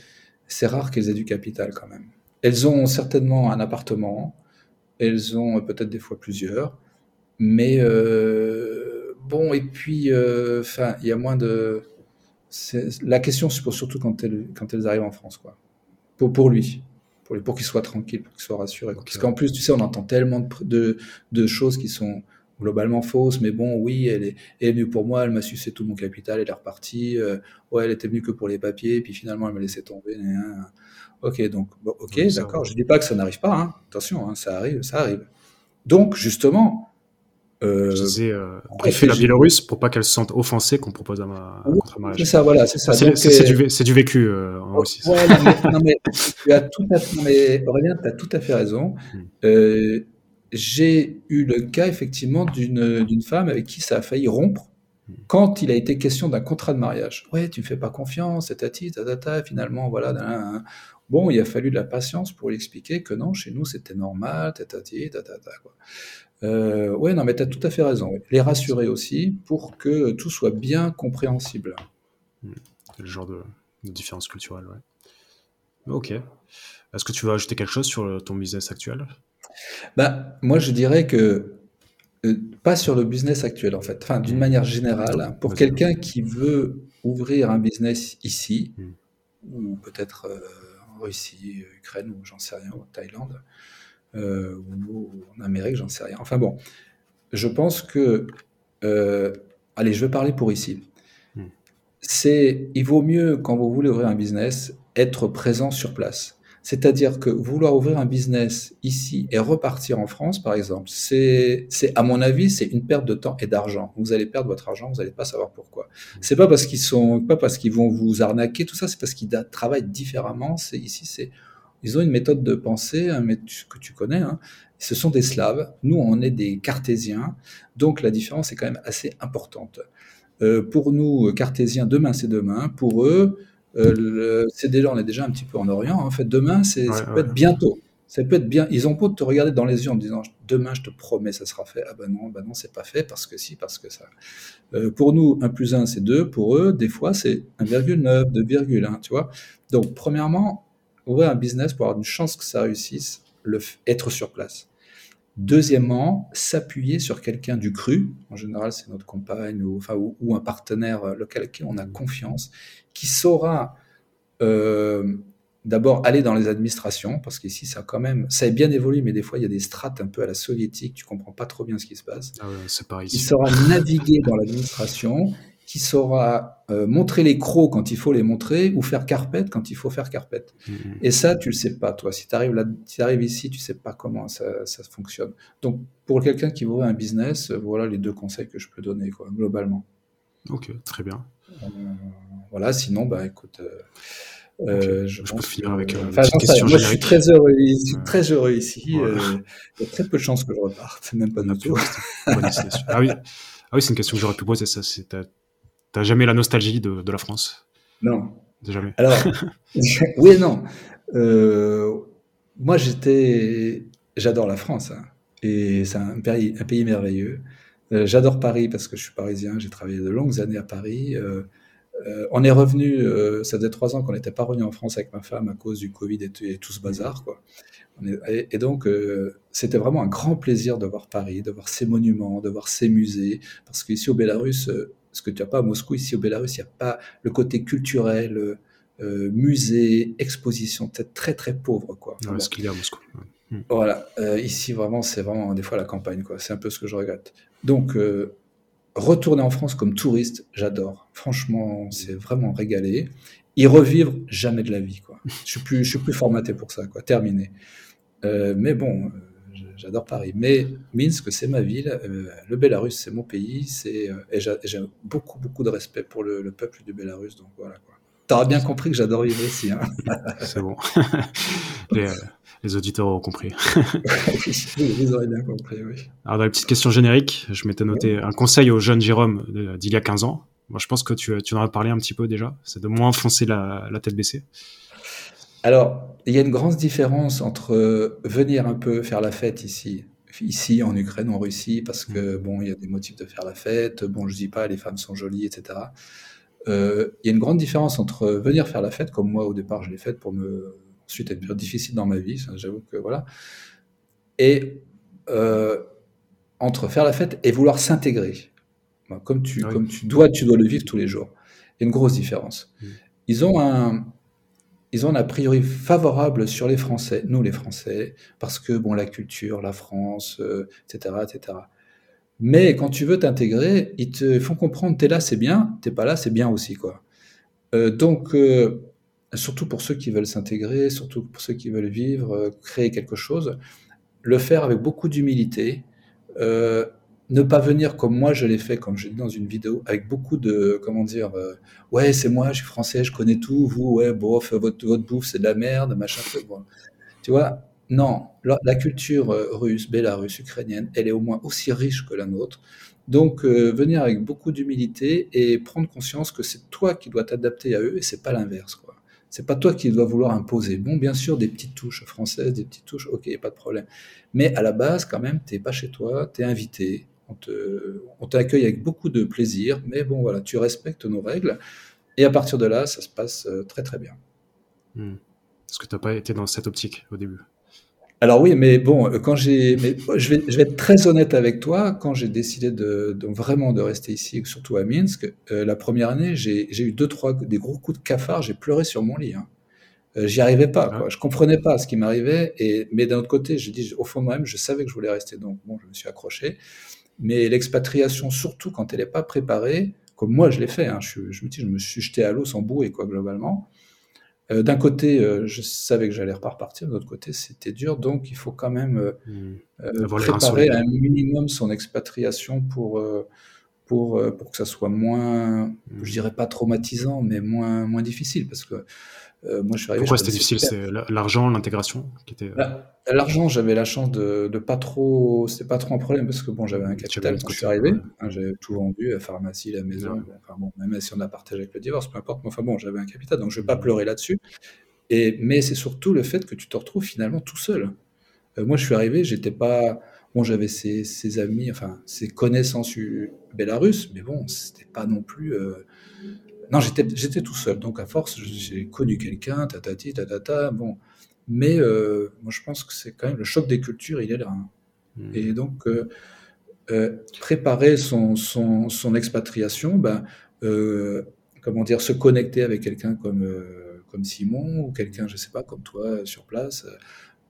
c'est rare qu'elles aient du capital quand même. Elles ont certainement un appartement, elles ont peut-être des fois plusieurs, mais bon, et puis, enfin, il y a moins de. La question se pose surtout quand elles, quand elles arrivent en France, quoi. Pour, pour lui pour, pour qu'il soit tranquille, pour qu'il soit rassuré. Parce qu'en plus, tu sais, on entend tellement de, de, de, choses qui sont globalement fausses, mais bon, oui, elle est, elle est venue pour moi, elle m'a sucé tout mon capital, elle est repartie. Euh, ouais, elle était venue que pour les papiers, puis finalement, elle m'a laissé tomber. Ok, donc, bon, ok, d'accord. Je dis pas que ça n'arrive pas, hein. attention, hein, ça arrive, ça arrive. Donc, justement, euh, je disais, euh, briefer la Biélorusse pour pas qu'elle se sente offensée qu'on propose un, un oui, C'est ça, voilà, c'est ça. C'est du, euh, du, vécu euh, en Russie. Ouais, non, mais, non, mais, tu as tout à fait, mais, Aurélien, tu as tout à fait raison. Hmm. Euh, J'ai eu le cas effectivement d'une femme avec qui ça a failli rompre hmm. quand il a été question d'un contrat de mariage. Ouais, tu me fais pas confiance, tati, tatata, finalement, voilà. Bon, il a fallu de la patience pour lui expliquer que non, chez nous, c'était normal, tatati, tatata, quoi. Euh, ouais, non, mais tu as tout à fait raison. Les rassurer aussi pour que tout soit bien compréhensible. Hmm. Le genre de, différence culturelle, ouais. Ok. Est-ce que tu veux ajouter quelque chose sur ton business actuel? Bah, Moi, je dirais que euh, pas sur le business actuel, en fait. Enfin, d'une hmm. manière générale, pour quelqu'un qui veut ouvrir un business ici, hmm. ou peut-être euh, en Russie, Ukraine, ou j'en sais rien, ou Thaïlande, euh, ou en Amérique, j'en sais rien. Enfin bon, je pense que, euh, allez, je vais parler pour ici. Hmm. C'est, il vaut mieux quand vous voulez ouvrir un business être présent sur place. C'est-à-dire que vouloir ouvrir un business ici et repartir en France, par exemple, c'est, à mon avis, c'est une perte de temps et d'argent. Vous allez perdre votre argent, vous n'allez pas savoir pourquoi. Hmm. C'est pas parce qu'ils sont, pas parce qu'ils vont vous arnaquer, tout ça, c'est parce qu'ils travaillent différemment. C'est ici, c'est ils ont une méthode de pensée hein, que tu connais. Hein. Ce sont des Slaves. Nous, on est des Cartésiens. Donc, la différence est quand même assez importante. Euh, pour nous, Cartésiens, demain, c'est demain. Pour eux, euh, c'est déjà, on est déjà un petit peu en Orient. En fait, demain, c'est, ça peut être bientôt. Ça peut être bien. Ils ont beau te regarder dans les yeux en disant demain, je te promets, ça sera fait. Ah ben non, ben non, c'est pas fait parce que si, parce que ça. Euh, pour nous, 1 plus 1, c'est 2. Pour eux, des fois, c'est 1,9, 2,1. Tu vois. Donc, premièrement, ouvrir un business pour avoir une chance que ça réussisse, le, être sur place. Deuxièmement, s'appuyer sur quelqu'un du cru, en général c'est notre compagne ou, enfin, ou, un partenaire local à qui on a confiance, qui saura euh, d'abord aller dans les administrations, parce qu'ici ça quand même, ça est bien évolué, mais des fois il y a des strates un peu à la soviétique, tu comprends pas trop bien ce qui se passe. Ah c'est. Il saura naviguer dans l'administration, qui saura euh, montrer les crocs quand il faut les montrer ou faire carpette quand il faut faire carpette. Mmh. Et ça, tu le sais pas, toi. Si tu arrives, là, si arrives ici, tu sais pas comment ça, ça fonctionne. Donc, pour quelqu'un qui veut un business, euh, voilà les deux conseils que je peux donner, quoi, globalement. Ok, très bien. Euh, voilà, sinon, bah écoute. Euh, je, je peux finir avec une petite question moi, Je suis très heureux, ici, très heureux ici. Il y a très peu de chances que je reparte, même pas du tout. ah oui, ah oui c'est une question que j'aurais pu poser. Ça, c'est T'as jamais la nostalgie de, de la France? Non. Jamais. Alors, oui et non. moi, j'étais, j'adore la France, hein, et c'est un pays, un pays merveilleux. j'adore Paris parce que je suis parisien, j'ai travaillé de longues années à Paris. Euh, on est revenu, euh, ça faisait trois ans qu'on n'était pas revenu en France avec ma femme à cause du Covid et, tout ce bazar. Quoi. et, donc, euh, c'était vraiment un grand plaisir de voir Paris, de voir ses monuments, de voir ses musées. Parce qu'ici au Bélarus, ce que tu n'as pas à Moscou, ici au Bélarus, il n'y a pas le côté culturel, musée, exposition, peut-être très très pauvre. Quoi. ce qu'il y a à Moscou. Hmm. Voilà, ici vraiment, c'est vraiment des fois la campagne. quoi. C'est un peu ce que je regrette. Donc, Retourner en France comme touriste, j'adore. Franchement, c'est vraiment régalé. Y revivre, jamais de la vie. Quoi. Je suis plus, je suis plus formaté pour ça. Quoi. Terminé. Euh, mais bon, euh, j'adore Paris. Mais Minsk, c'est ma ville. Euh, le Bélarus, c'est mon pays. C'est, et j'ai beaucoup, beaucoup de respect pour le, peuple du Bélarus. Donc voilà. Quoi. T'auras bien compris que j'adore vivre ici. Hein. c'est bon. les auditeurs ont compris. ils auraient bien compris, oui. Alors, dans les petites questions génériques, je m'étais noté un conseil au jeune Jérôme d'il y a 15 ans. Moi, je pense que tu, tu en as parlé un petit peu déjà. C'est de moins foncer la, tête baissée. Alors, il y a une grande différence entre venir un peu faire la fête ici, ici en Ukraine, en Russie, parce que mm. bon, il y a des motifs de faire la fête. Bon, je dis pas les femmes sont jolies, etc. Euh, il y a une grande différence entre venir faire la fête, comme moi au départ je l'ai faite pour me Ensuite, une période difficile dans ma vie, j'avoue que voilà. Et euh, entre faire la fête et vouloir s'intégrer, comme tu, comme tu dois, tu dois le vivre tous les jours. Il y a une grosse différence. Mm. Ils ont un, ils ont un a priori favorable sur les Français, nous les Français, parce que bon, la culture, la France, etc., euh, etc. Mais quand tu veux t'intégrer, ils te font comprendre, t'es là, c'est bien, t'es pas là, c'est bien aussi, quoi. Euh, donc, surtout pour ceux qui veulent s'intégrer, surtout pour ceux qui veulent vivre, euh, créer quelque chose, le faire avec beaucoup d'humilité, euh, ne pas venir comme moi je l'ai fait, comme je dit dans une vidéo, avec beaucoup de, comment dire, euh, ouais c'est moi, je suis français, je connais tout, vous, ouais, bof, votre, bouffe c'est de la merde, machin, bon. tu vois, non, la, culture russe, bélarusse, ukrainienne, elle est au moins aussi riche que la nôtre. Donc, venir avec beaucoup d'humilité et prendre conscience que c'est toi qui dois t'adapter à eux et c'est pas l'inverse. Quoi. C'est pas toi qui dois vouloir imposer. Bon, bien sûr, des petites touches françaises, des petites touches, ok, pas de problème. Mais à la base, quand même, t'es pas chez toi, tu es invité. On t'accueille avec beaucoup de plaisir, mais bon, voilà, tu respectes nos règles. Et à partir de là, ça se passe euh, très très bien. Hmm. Est-ce que tu n'as pas été dans cette optique au début? Alors oui, mais bon, euh, quand j'ai, mais je vais, je vais être très honnête avec toi. Quand j'ai décidé de, vraiment de rester ici, surtout à Minsk, euh, la première année, j'ai eu deux trois des gros coups de cafard. J'ai pleuré sur mon lit. Hein. Euh, J'y arrivais pas. Quoi. Je comprenais pas ce qui m'arrivait. Et mais d'un autre côté, je dis au fond de moi-même, je savais que je voulais rester. Donc bon, je me suis accroché. Mais l'expatriation, surtout quand elle n'est pas préparée, comme moi je l'ai fait. Hein, je, je, me dis, je me suis jeté à l'eau sans bouée quoi globalement. Euh, d'un côté, euh, je savais que j'allais repartir, de l'autre côté, c'était dur, donc il faut quand même euh, mmh. préparer un minimum son expatriation pour, pour, pour que ça soit moins, mmh. je dirais pas traumatisant, mais moins, moins difficile, parce que euh, moi, je suis arrivé. Pourquoi c'était difficile? C'est l'argent, l'intégration qui était. Bah, l'argent, j'avais la chance de, de pas trop. C'était pas trop un problème parce que bon, j'avais un capital quand je suis arrivé. Hein, j'avais tout vendu, la pharmacie, la maison. Enfin bon, même si on a partagé avec le divorce, peu importe. Mais enfin bon, j'avais un capital, donc je vais pas pleurer là-dessus. Et mais c'est surtout le fait que tu te retrouves finalement tout seul. Euh, moi, je suis arrivé, j'étais pas. Bon, j'avais ses, ses, amis, enfin ses connaissances bélarusses, mais bon, c'était pas non plus. Euh, non, j'étais tout seul. Donc, à force, j'ai connu quelqu'un, tatati, tatata. Bon. Mais euh, moi, je pense que c'est quand même le choc des cultures, il est là. Hein. Mmh. Et donc, euh, euh, préparer son, son, son, expatriation, ben, comment dire, se connecter avec quelqu'un comme, comme Simon ou quelqu'un, je sais pas, comme toi sur place,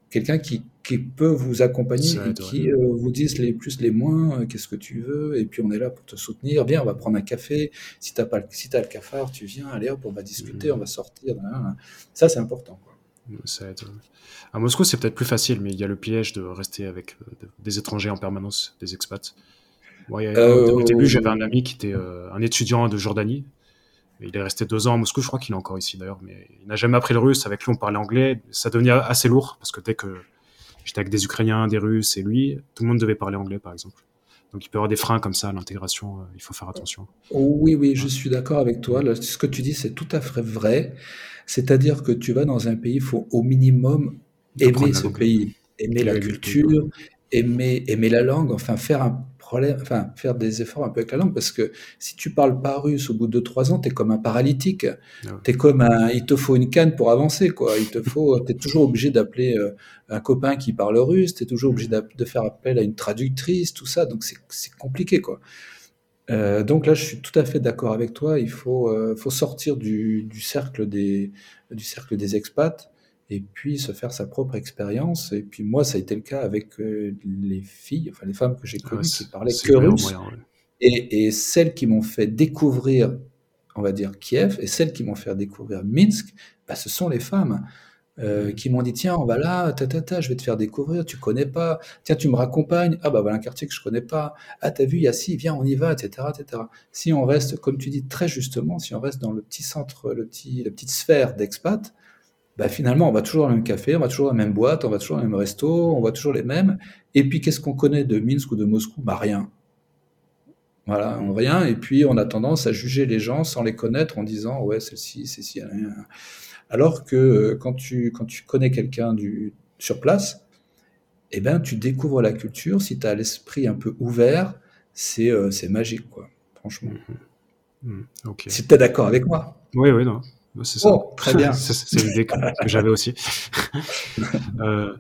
quelqu'un qui, qui, peut vous accompagner et qui vous dise les plus, les moins, qu'est-ce que tu veux, et puis on est là pour te soutenir. Viens, on va prendre un café. Si tu pas, si as le cafard, tu viens, allez hop, on va discuter, mmh. on va sortir. Ça, c'est important. Quoi. Ça À Moscou, c'est peut-être plus facile, mais il y a le piège de rester avec euh, des étrangers en permanence, des expats. au début, j'avais un ami qui était un étudiant de Jordanie, il est resté deux ans à Moscou, je crois qu'il est encore ici d'ailleurs, mais il n'a jamais appris le russe. Avec lui, on parlait anglais. Ça devenait assez lourd parce que dès que j'étais avec des Ukrainiens, des Russes et lui, tout le monde devait parler anglais, par exemple. Donc il peut y avoir des freins comme ça à l'intégration, il faut faire attention. Oui, oui, je suis d'accord avec toi. ce que tu dis, c'est tout à fait vrai. C'est-à-dire que tu vas dans un pays, il faut au minimum aimer ce pays, aimer la culture, aimer, aimer la langue, enfin faire un problème, enfin faire des efforts un peu avec la langue, parce que si tu parles pas russe au bout de trois ans, tu es comme un paralytique, ah tu es comme un, il te faut une canne pour avancer, quoi. Il te faut, es toujours obligé d'appeler euh, un copain qui parle russe, tu es toujours obligé de faire appel à une traductrice, tout ça, donc c'est compliqué, quoi. Euh, donc là, je suis tout à fait d'accord avec toi. Il faut, euh, faut sortir du, du, cercle des, du cercle des expats et puis se faire sa propre expérience. Et puis moi, ça a été le cas avec euh, les filles, enfin les femmes que j'ai ah connues qui parlaient que russe. et, et, celles qui m'ont fait découvrir, on va dire, Kiev, et celles qui m'ont fait découvrir Minsk, bah, ce sont les femmes. Euh, qui m'ont dit tiens on va là ta, ta, ta, je vais te faire découvrir tu connais pas tiens tu me raccompagnes ah bah voilà un quartier que je connais pas ah t'as vu il y a si viens on y va etc etc si on reste comme tu dis très justement si on reste dans le petit centre le petit la petite sphère d'expat bah, finalement, on va toujours dans le même café, on va toujours dans la même boîte, on va toujours dans le même resto, on va toujours les mêmes. Et puis, qu'est-ce qu'on connaît de Minsk ou de Moscou? Bah, rien. Voilà, rien. Et puis, on a tendance à juger les gens sans les connaître en disant, ouais, celle-ci, c'est ci, rien. Alors que euh, quand tu, quand tu connais quelqu'un sur place, eh ben, tu découvres la culture. Si tu as l'esprit un peu ouvert, c'est euh, magique, quoi, franchement. Mmh. Mmh. Si tu es d'accord avec moi. Oui, oui, non. C'est ça. Oh, très bien. c'est l'idée que, j'avais aussi. Euh,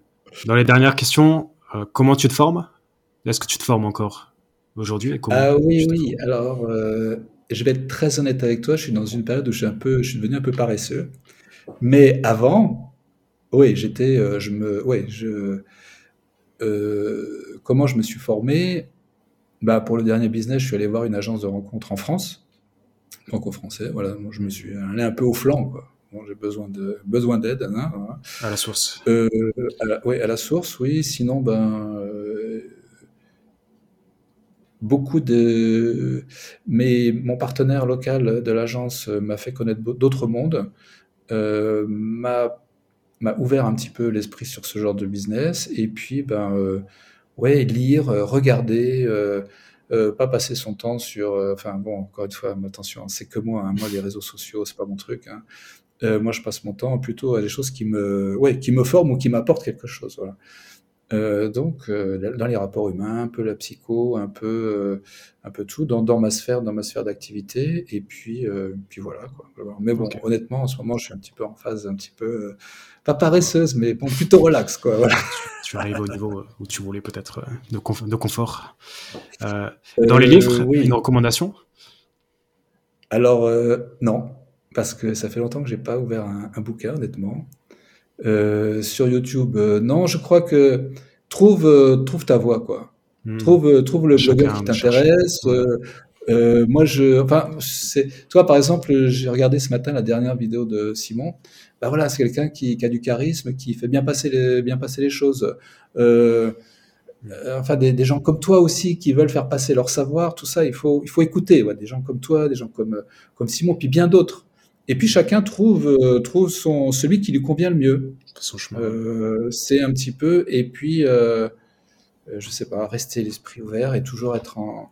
dans les dernières questions, euh, comment tu te formes? Est-ce que tu te formes encore aujourd'hui? Ah oui, oui. Alors, euh, je vais être très honnête avec toi. Je suis dans une période où je suis un peu, je suis devenu un peu paresseux. Mais avant, oui, j'étais, je me, oui, je, comment je me suis formé? Bah, pour le dernier business, je suis allé voir une agence de rencontre en France franco-français. Voilà, moi, je me suis allé un peu au flanc. Quoi. Bon, j'ai besoin de besoin d'aide. Hein, À la source. Euh, oui, à la source, oui. Sinon, ben, euh, beaucoup de. Mais mon partenaire local de l'agence m'a fait connaître d'autres mondes, euh, m'a m'a ouvert un petit peu l'esprit sur ce genre de business. Et puis, ben, ouais, lire, regarder. Euh, pas passer son temps sur. Euh, enfin bon, encore une fois, attention, c'est que moi. Hein, moi, les réseaux sociaux, c'est pas mon truc. Hein. Euh, moi, je passe mon temps plutôt à des choses qui me, ouais, qui me forment ou qui m'apportent quelque chose. Voilà. Donc, dans les rapports humains, un peu la psycho, un peu, un peu tout, dans, dans, ma sphère, dans ma sphère d'activité, et puis, puis voilà. Quoi. Mais bon, honnêtement, en ce moment, je suis un petit peu en phase, un petit peu pas paresseuse, mais bon, plutôt relax, quoi. Voilà. Tu, arrives au niveau où tu voulais peut-être euh, de, de, confort. Euh, dans les livres, oui. une recommandation? Alors, euh, non, parce que ça fait longtemps que j'ai pas ouvert un, bouquin, honnêtement. Sur YouTube, non, je crois que trouve, trouve ta voix, quoi. Hmm. Trouve, trouve le blogueur qui t'intéresse. moi, je, enfin, c'est, toi, par exemple, j'ai regardé ce matin la dernière vidéo de Simon. Bah voilà, c'est quelqu'un qui, a du charisme, qui fait bien passer les, bien passer les choses. Euh, euh, enfin, des, gens comme toi aussi qui veulent faire passer leur savoir, tout ça, il faut, il faut écouter. des gens comme toi, des gens comme, comme Simon, puis bien d'autres. Et puis chacun trouve, euh, trouve son, celui qui lui convient le mieux. Son chemin. c'est un petit peu, et puis, je sais pas, rester l'esprit ouvert et toujours être en,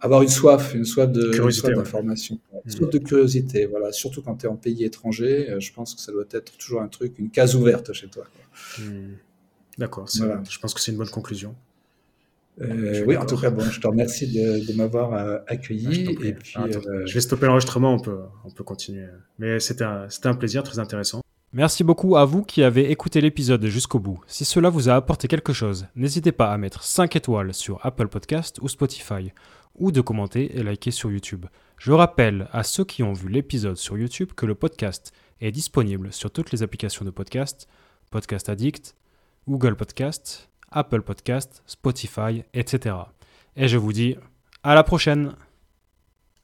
avoir une soif, une soif de d'information, une soif de curiosité. Voilà, surtout quand tu es en pays étranger, euh, je pense que ça doit être toujours un truc, une case ouverte chez toi. Hmm. D'accord, je pense que c'est une bonne conclusion. Euh, oui, en tout cas, bon, je te remercie de, m'avoir euh, accueilli. et puis, Je vais stopper l'enregistrement, on peut, on peut continuer. Mais c'était un, un plaisir, très intéressant. Merci beaucoup à vous qui avez écouté l'épisode jusqu'au bout. Si cela vous a apporté quelque chose, n'hésitez pas à mettre 5 étoiles sur Apple Podcast ou Spotify ou de commenter et liker sur YouTube. Je rappelle à ceux qui ont vu l'épisode sur YouTube que le podcast est disponible sur toutes les applications de podcast, Podcast Addict, Google Podcast, Apple Podcast, Spotify, etc. Et je vous dis à la prochaine